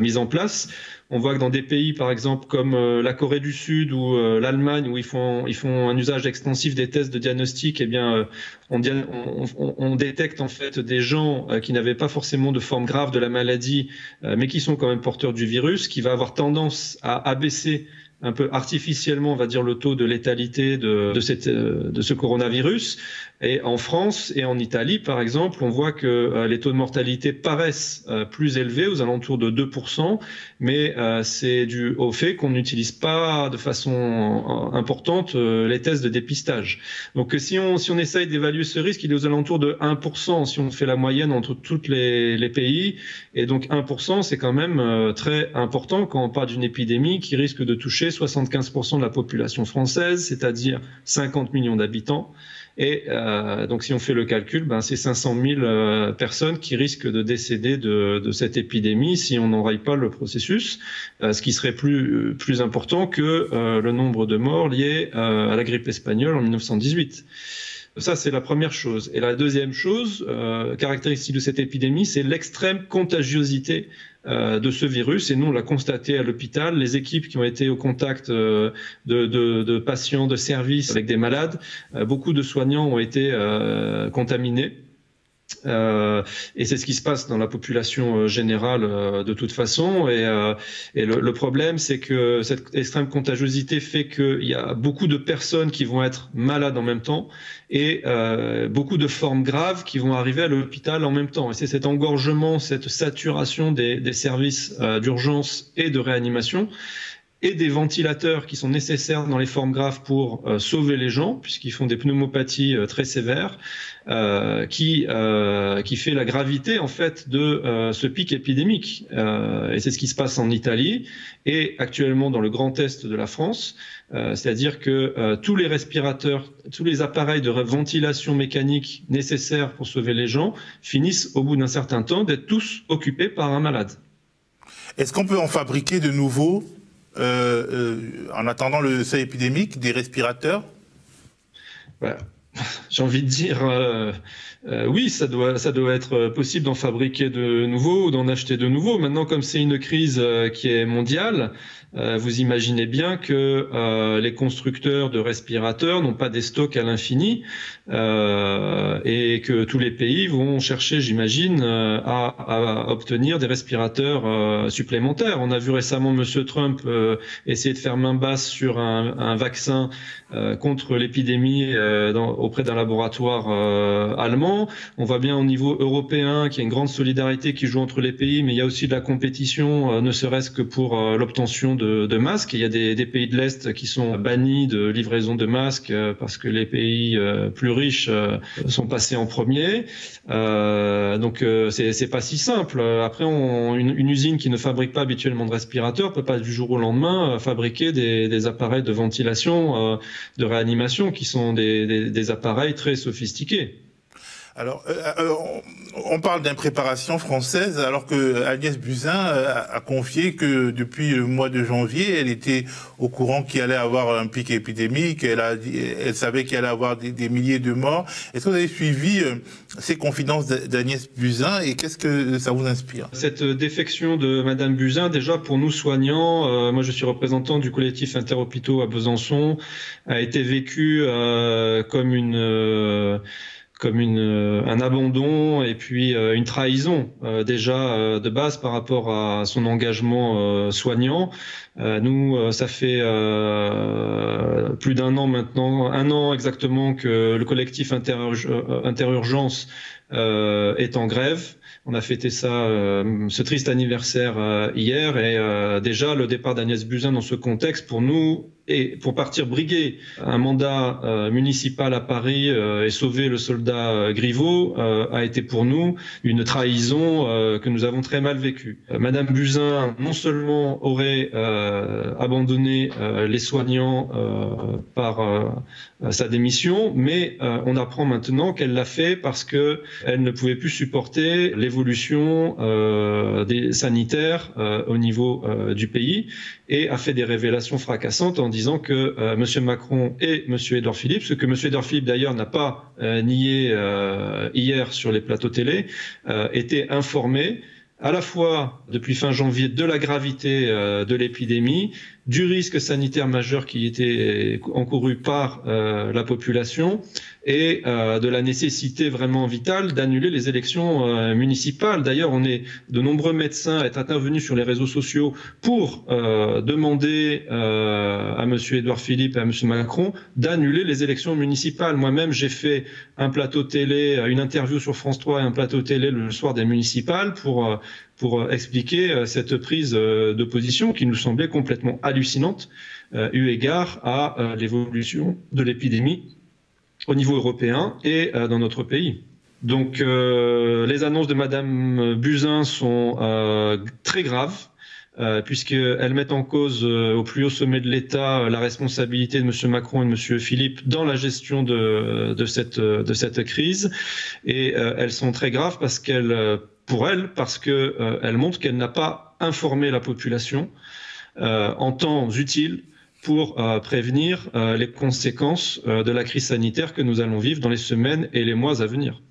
mises en place. On voit que dans des pays, par exemple, comme euh, la Corée du Sud ou euh, l'Allemagne, où ils font, ils font un usage extensif des tests de diagnostic, eh bien, euh, on, détecte en fait des gens qui n'avaient pas forcément de forme grave de la maladie, mais qui sont quand même porteurs du virus, qui va avoir tendance à abaisser un peu artificiellement, on va dire, le taux de létalité de, de ce coronavirus. Et en France et en Italie, par exemple, on voit que euh, les taux de mortalité paraissent euh, plus élevés, aux alentours de 2%, mais euh, c'est dû au fait qu'on n'utilise pas de façon importante les tests de dépistage. Donc si on, essaye d'évaluer ce risque, il est aux alentours de 1% si on fait la moyenne entre tous les, les pays. Et donc 1%, c'est quand même très important quand on parle d'une épidémie qui risque de toucher 75% de la population française, c'est-à-dire 50 millions d'habitants. Et euh, donc, si on fait le calcul, ben, c'est 500 000 euh, personnes qui risquent de décéder de, de cette épidémie si on n'enraye pas le processus, euh, ce qui serait plus, plus important que euh, le nombre de morts liés à la grippe espagnole en 1918. Ça, c'est la première chose. Et la deuxième chose, euh, caractéristique de cette épidémie, c'est l'extrême contagiosité euh, de ce virus. Et nous, on l'a constaté à l'hôpital. Les équipes qui ont été au contact euh, de, de, patients, de services avec des malades, beaucoup de soignants ont été contaminés. Euh, et c'est ce qui se passe dans la population euh, générale euh, de toute façon. Et, le, problème, c'est que cette extrême contagiosité fait qu'il y a beaucoup de personnes qui vont être malades en même temps et beaucoup de formes graves qui vont arriver à l'hôpital en même temps. Et c'est cet engorgement, cette saturation des services d'urgence et de réanimation et des ventilateurs qui sont nécessaires dans les formes graves pour euh, sauver les gens, puisqu'ils font des pneumopathies euh, très sévères, euh, qui, euh, qui fait la gravité en fait de ce pic épidémique. et c'est ce qui se passe en Italie et actuellement dans le Grand Est de la France, c'est-à-dire que tous les respirateurs, tous les appareils de ventilation mécanique nécessaires pour sauver les gens finissent au bout d'un certain temps d'être tous occupés par un malade. Est-ce qu'on peut en fabriquer de nouveaux en attendant le seuil épidémique, des respirateurs J'ai envie de dire, euh, euh, oui, ça doit, être possible d'en fabriquer de nouveaux ou d'en acheter de nouveaux. Maintenant, comme c'est une crise euh, qui est mondiale, euh, vous imaginez bien que euh, les constructeurs de respirateurs n'ont pas des stocks à l'infini euh, et que tous les pays vont chercher, j'imagine, à, à, obtenir des respirateurs supplémentaires. On a vu récemment Monsieur Trump essayer de faire main basse sur un, un vaccin contre l'épidémie auprès d'un laboratoire allemand. On voit bien au niveau européen qu'il y a une grande solidarité qui joue entre les pays, mais il y a aussi de la compétition, ne serait-ce que pour l'obtention masques. Il y a des, pays de l'Est qui sont bannis de livraison de masques euh, parce que les pays euh, plus riches euh, sont passés en premier. donc c'est pas si simple. Après, une, usine qui ne fabrique pas habituellement de respirateurs peut pas du jour au lendemain fabriquer des, appareils de ventilation, de réanimation qui sont des appareils très sophistiqués. Alors, euh, euh on parle d'impréparation française, alors que Agnès Buzyn euh, a confié que depuis le mois de janvier, elle était au courant qu'il allait avoir un pic épidémique, elle, a, elle savait qu'il allait avoir des, milliers de morts. Est-ce que vous avez suivi euh, ces confidences d'Agnès Buzyn et qu'est-ce que ça vous inspire? Cette défection de Madame Buzyn, déjà pour nous soignants, euh, moi je suis représentant du collectif Interhôpitaux à Besançon, a été vécue comme une comme une, euh, un abandon et puis euh, une trahison euh, déjà de base par rapport à son engagement soignant. nous, ça fait plus d'un an maintenant, un an exactement que le collectif Interurgence est en grève. On a fêté ça, ce triste anniversaire hier et déjà le départ d'Agnès Buzyn dans ce contexte pour nous Et pour partir briguer un mandat euh, municipal à Paris euh, et sauver le soldat euh, Griveaux a été pour nous une trahison que nous avons très mal vécue. Madame Buzyn non seulement aurait abandonné les soignants par sa démission, mais on apprend maintenant qu'elle l'a fait parce que elle ne pouvait plus supporter l'évolution des sanitaires au niveau du pays et a fait des révélations fracassantes en disant que euh, M. Macron et M. Edouard Philippe, ce que M. Edouard Philippe d'ailleurs n'a pas euh, nié euh, hier sur les plateaux télé, étaient informés à la fois depuis fin janvier de la gravité de l'épidémie, du risque sanitaire majeur qui était encouru par la population et euh, de la nécessité vraiment vitale d'annuler les élections euh, municipales. D'ailleurs, on est de nombreux médecins à être intervenus sur les réseaux sociaux pour euh, demander à M. Édouard Philippe et à M. Macron d'annuler les élections municipales. Moi-même, j'ai fait un plateau télé, une interview sur France 3 et un plateau télé le soir des municipales pour pour expliquer cette prise de position qui nous semblait complètement hallucinante eu égard à l'évolution de l'épidémie au niveau européen et euh, dans notre pays. Donc euh, les annonces de Madame Buzyn sont euh, très graves. Euh, puisqu'elles mettent en cause au plus haut sommet de l'État la responsabilité de M. Macron et de M. Philippe dans la gestion de cette crise. Et elles sont très graves parce qu'elles, pour elle, parce qu'elles montrent qu'elle n'a pas informé la population en temps utile pour euh, prévenir euh, les conséquences euh, de la crise sanitaire que nous allons vivre dans les semaines et les mois à venir.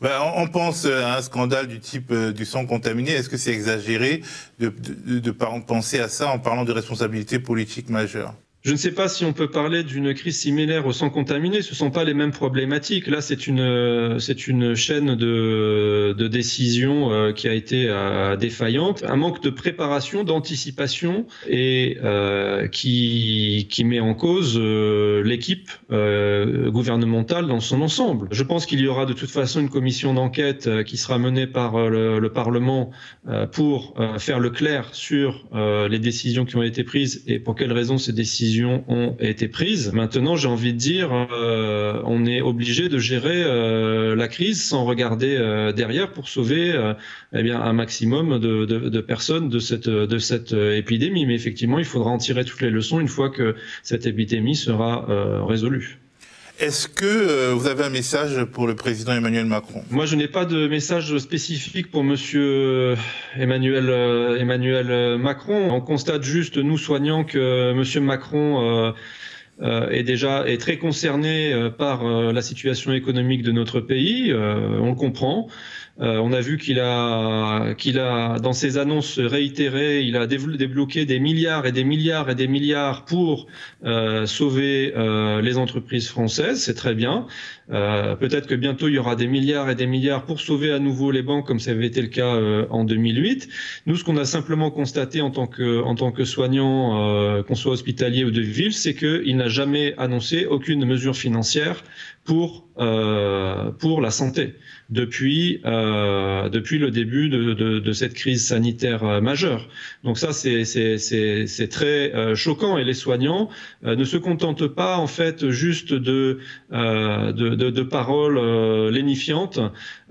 Ben, on pense à un scandale du type du sang contaminé. Est-ce que c'est exagéré de, de, de, penser à ça en parlant de responsabilité politique majeure? Je ne sais pas si on peut parler d'une crise similaire au sang contaminé. Ce ne sont pas les mêmes problématiques. Là, c'est une, c'est une chaîne de, de décision euh, qui a été euh, défaillante, un manque de préparation, d'anticipation et euh, qui, qui met en cause l'équipe gouvernementale dans son ensemble. Je pense qu'il y aura de toute façon une commission d'enquête qui sera menée par le, le Parlement pour faire le clair sur les décisions qui ont été prises et pour quelles raisons ces décisions ont été prises. Maintenant, j'ai envie de dire, euh, on est obligé de gérer euh, la crise sans regarder euh, derrière pour sauver eh bien, un maximum de, personnes de cette épidémie. Mais effectivement, il faudra en tirer toutes les leçons une fois que cette épidémie sera résolue. Est-ce que euh, vous avez un message pour le président Emmanuel Macron? Moi, je n'ai pas de message spécifique pour Monsieur euh, Emmanuel, euh, Emmanuel Macron. On constate juste, nous soignants, que Monsieur Macron est déjà est très concerné par la situation économique de notre pays. on le comprend. Euh, on a vu qu'il a, qu'il a, dans ses annonces réitérées, il a débloqué des milliards et des milliards et des milliards pour euh, sauver euh, les entreprises françaises. C'est très bien. Peut-être que bientôt il y aura des milliards et des milliards pour sauver à nouveau les banques, comme ça avait été le cas en 2008. Nous, ce qu'on a simplement constaté en tant que, en tant que soignant, qu'on soit hospitalier ou de ville, c'est qu'il n'a jamais annoncé aucune mesure financière pour pour la santé depuis euh, depuis le début de, de, de, cette crise sanitaire euh, majeure. Donc ça c'est très euh, choquant et les soignants euh, ne se contentent pas en fait juste de, de, de, paroles lénifiantes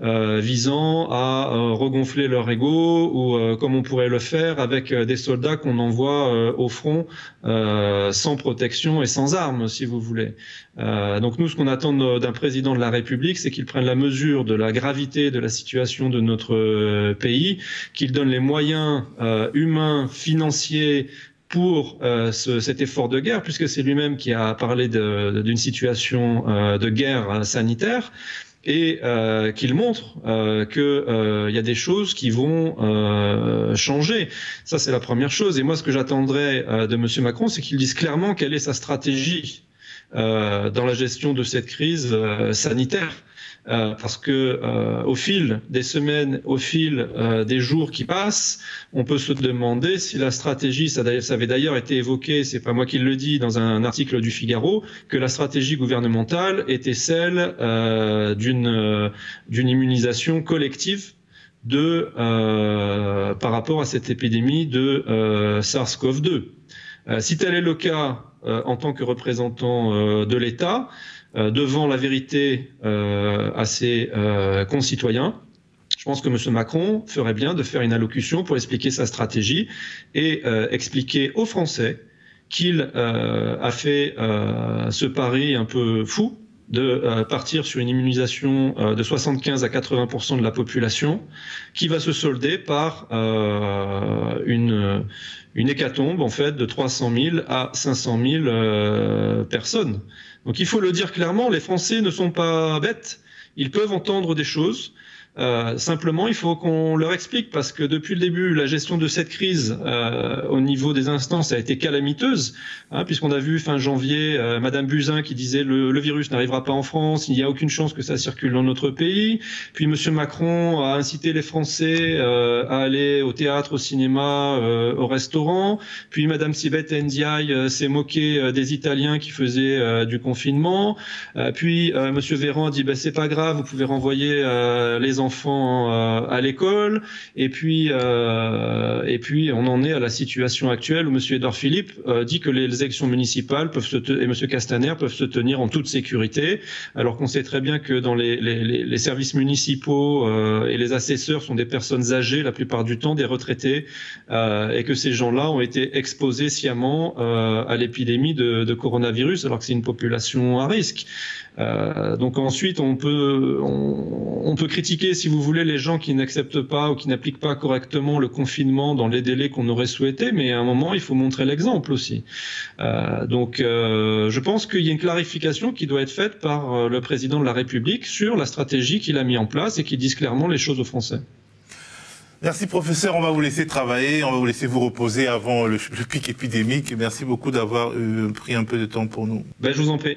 visant à regonfler leur ego ou comme on pourrait le faire avec des soldats qu'on envoie au front sans protection et sans armes si vous voulez. donc nous ce qu'on attend d'un président de la République c'est qu'il prenne la mesure de la gravité de la situation de notre euh, pays, qu'il donne les moyens euh, humains, financiers, pour euh, cet effort de guerre, puisque c'est lui-même qui a parlé d'une situation de guerre sanitaire, et qu'il montre qu'il y a des choses qui vont changer. Ça, c'est la première chose. Et moi, ce que j'attendrais de M. Macron, c'est qu'il dise clairement quelle est sa stratégie dans la gestion de cette crise sanitaire. Euh, parce que euh, au fil des semaines, au fil euh, des jours qui passent, on peut se demander si la stratégie, ça, ça avait d'ailleurs été évoqué, c'est pas moi qui le dis dans un article du Figaro, que la stratégie gouvernementale était celle d'une d'une immunisation collective de par rapport à cette épidémie de SARS-CoV-2. si tel est le cas en tant que représentant de l'État, devant la vérité à ses concitoyens, je pense que M. Macron ferait bien de faire une allocution pour expliquer sa stratégie et expliquer aux Français qu'il a fait ce pari un peu fou de euh, partir sur une immunisation euh, de 75 à 80% de la population, qui va se solder par euh, une, une hécatombe en fait de 300 000 à 500 000 personnes. Donc il faut le dire clairement, les Français ne sont pas bêtes, ils peuvent entendre des choses. Euh, simplement, il faut qu'on leur explique parce que depuis le début, la gestion de cette crise euh, au niveau des instances a été calamiteuse, hein, puisqu'on a vu fin janvier euh, Madame Buzyn qui disait le, le virus n'arrivera pas en France, il n'y a aucune chance que ça circule dans notre pays. Puis Monsieur Macron a incité les Français euh, à aller au théâtre, au cinéma, euh, au restaurant. Puis Madame Sibeth Ndiaye s'est moqué des Italiens qui faisaient du confinement. puis Monsieur Véran a dit ben, c'est pas grave, vous pouvez renvoyer les enfants enfants euh, à l'école. Et puis, euh, et puis, on en est à la situation actuelle où M. Edouard Philippe euh, dit que les élections municipales peuvent se et M. Castaner peuvent se tenir en toute sécurité, alors qu'on sait très bien que dans les, les, les services municipaux et les assesseurs sont des personnes âgées la plupart du temps, des retraités, et que ces gens-là ont été exposés sciemment à l'épidémie de, de coronavirus, alors que c'est une population à risque. Euh, donc ensuite, on peut, on, peut critiquer, si vous voulez, les gens qui n'acceptent pas ou qui n'appliquent pas correctement le confinement dans les délais qu'on aurait souhaité, mais à un moment, il faut montrer l'exemple aussi. Euh, donc, euh, je pense qu'il y a une clarification qui doit être faite par le président de la République sur la stratégie qu'il a mis en place et qui dise clairement les choses aux Français. Merci professeur, on va vous laisser travailler, on va vous laisser vous reposer avant le, pic épidémique. Merci beaucoup d'avoir pris un peu de temps pour nous. Ben, je vous en prie.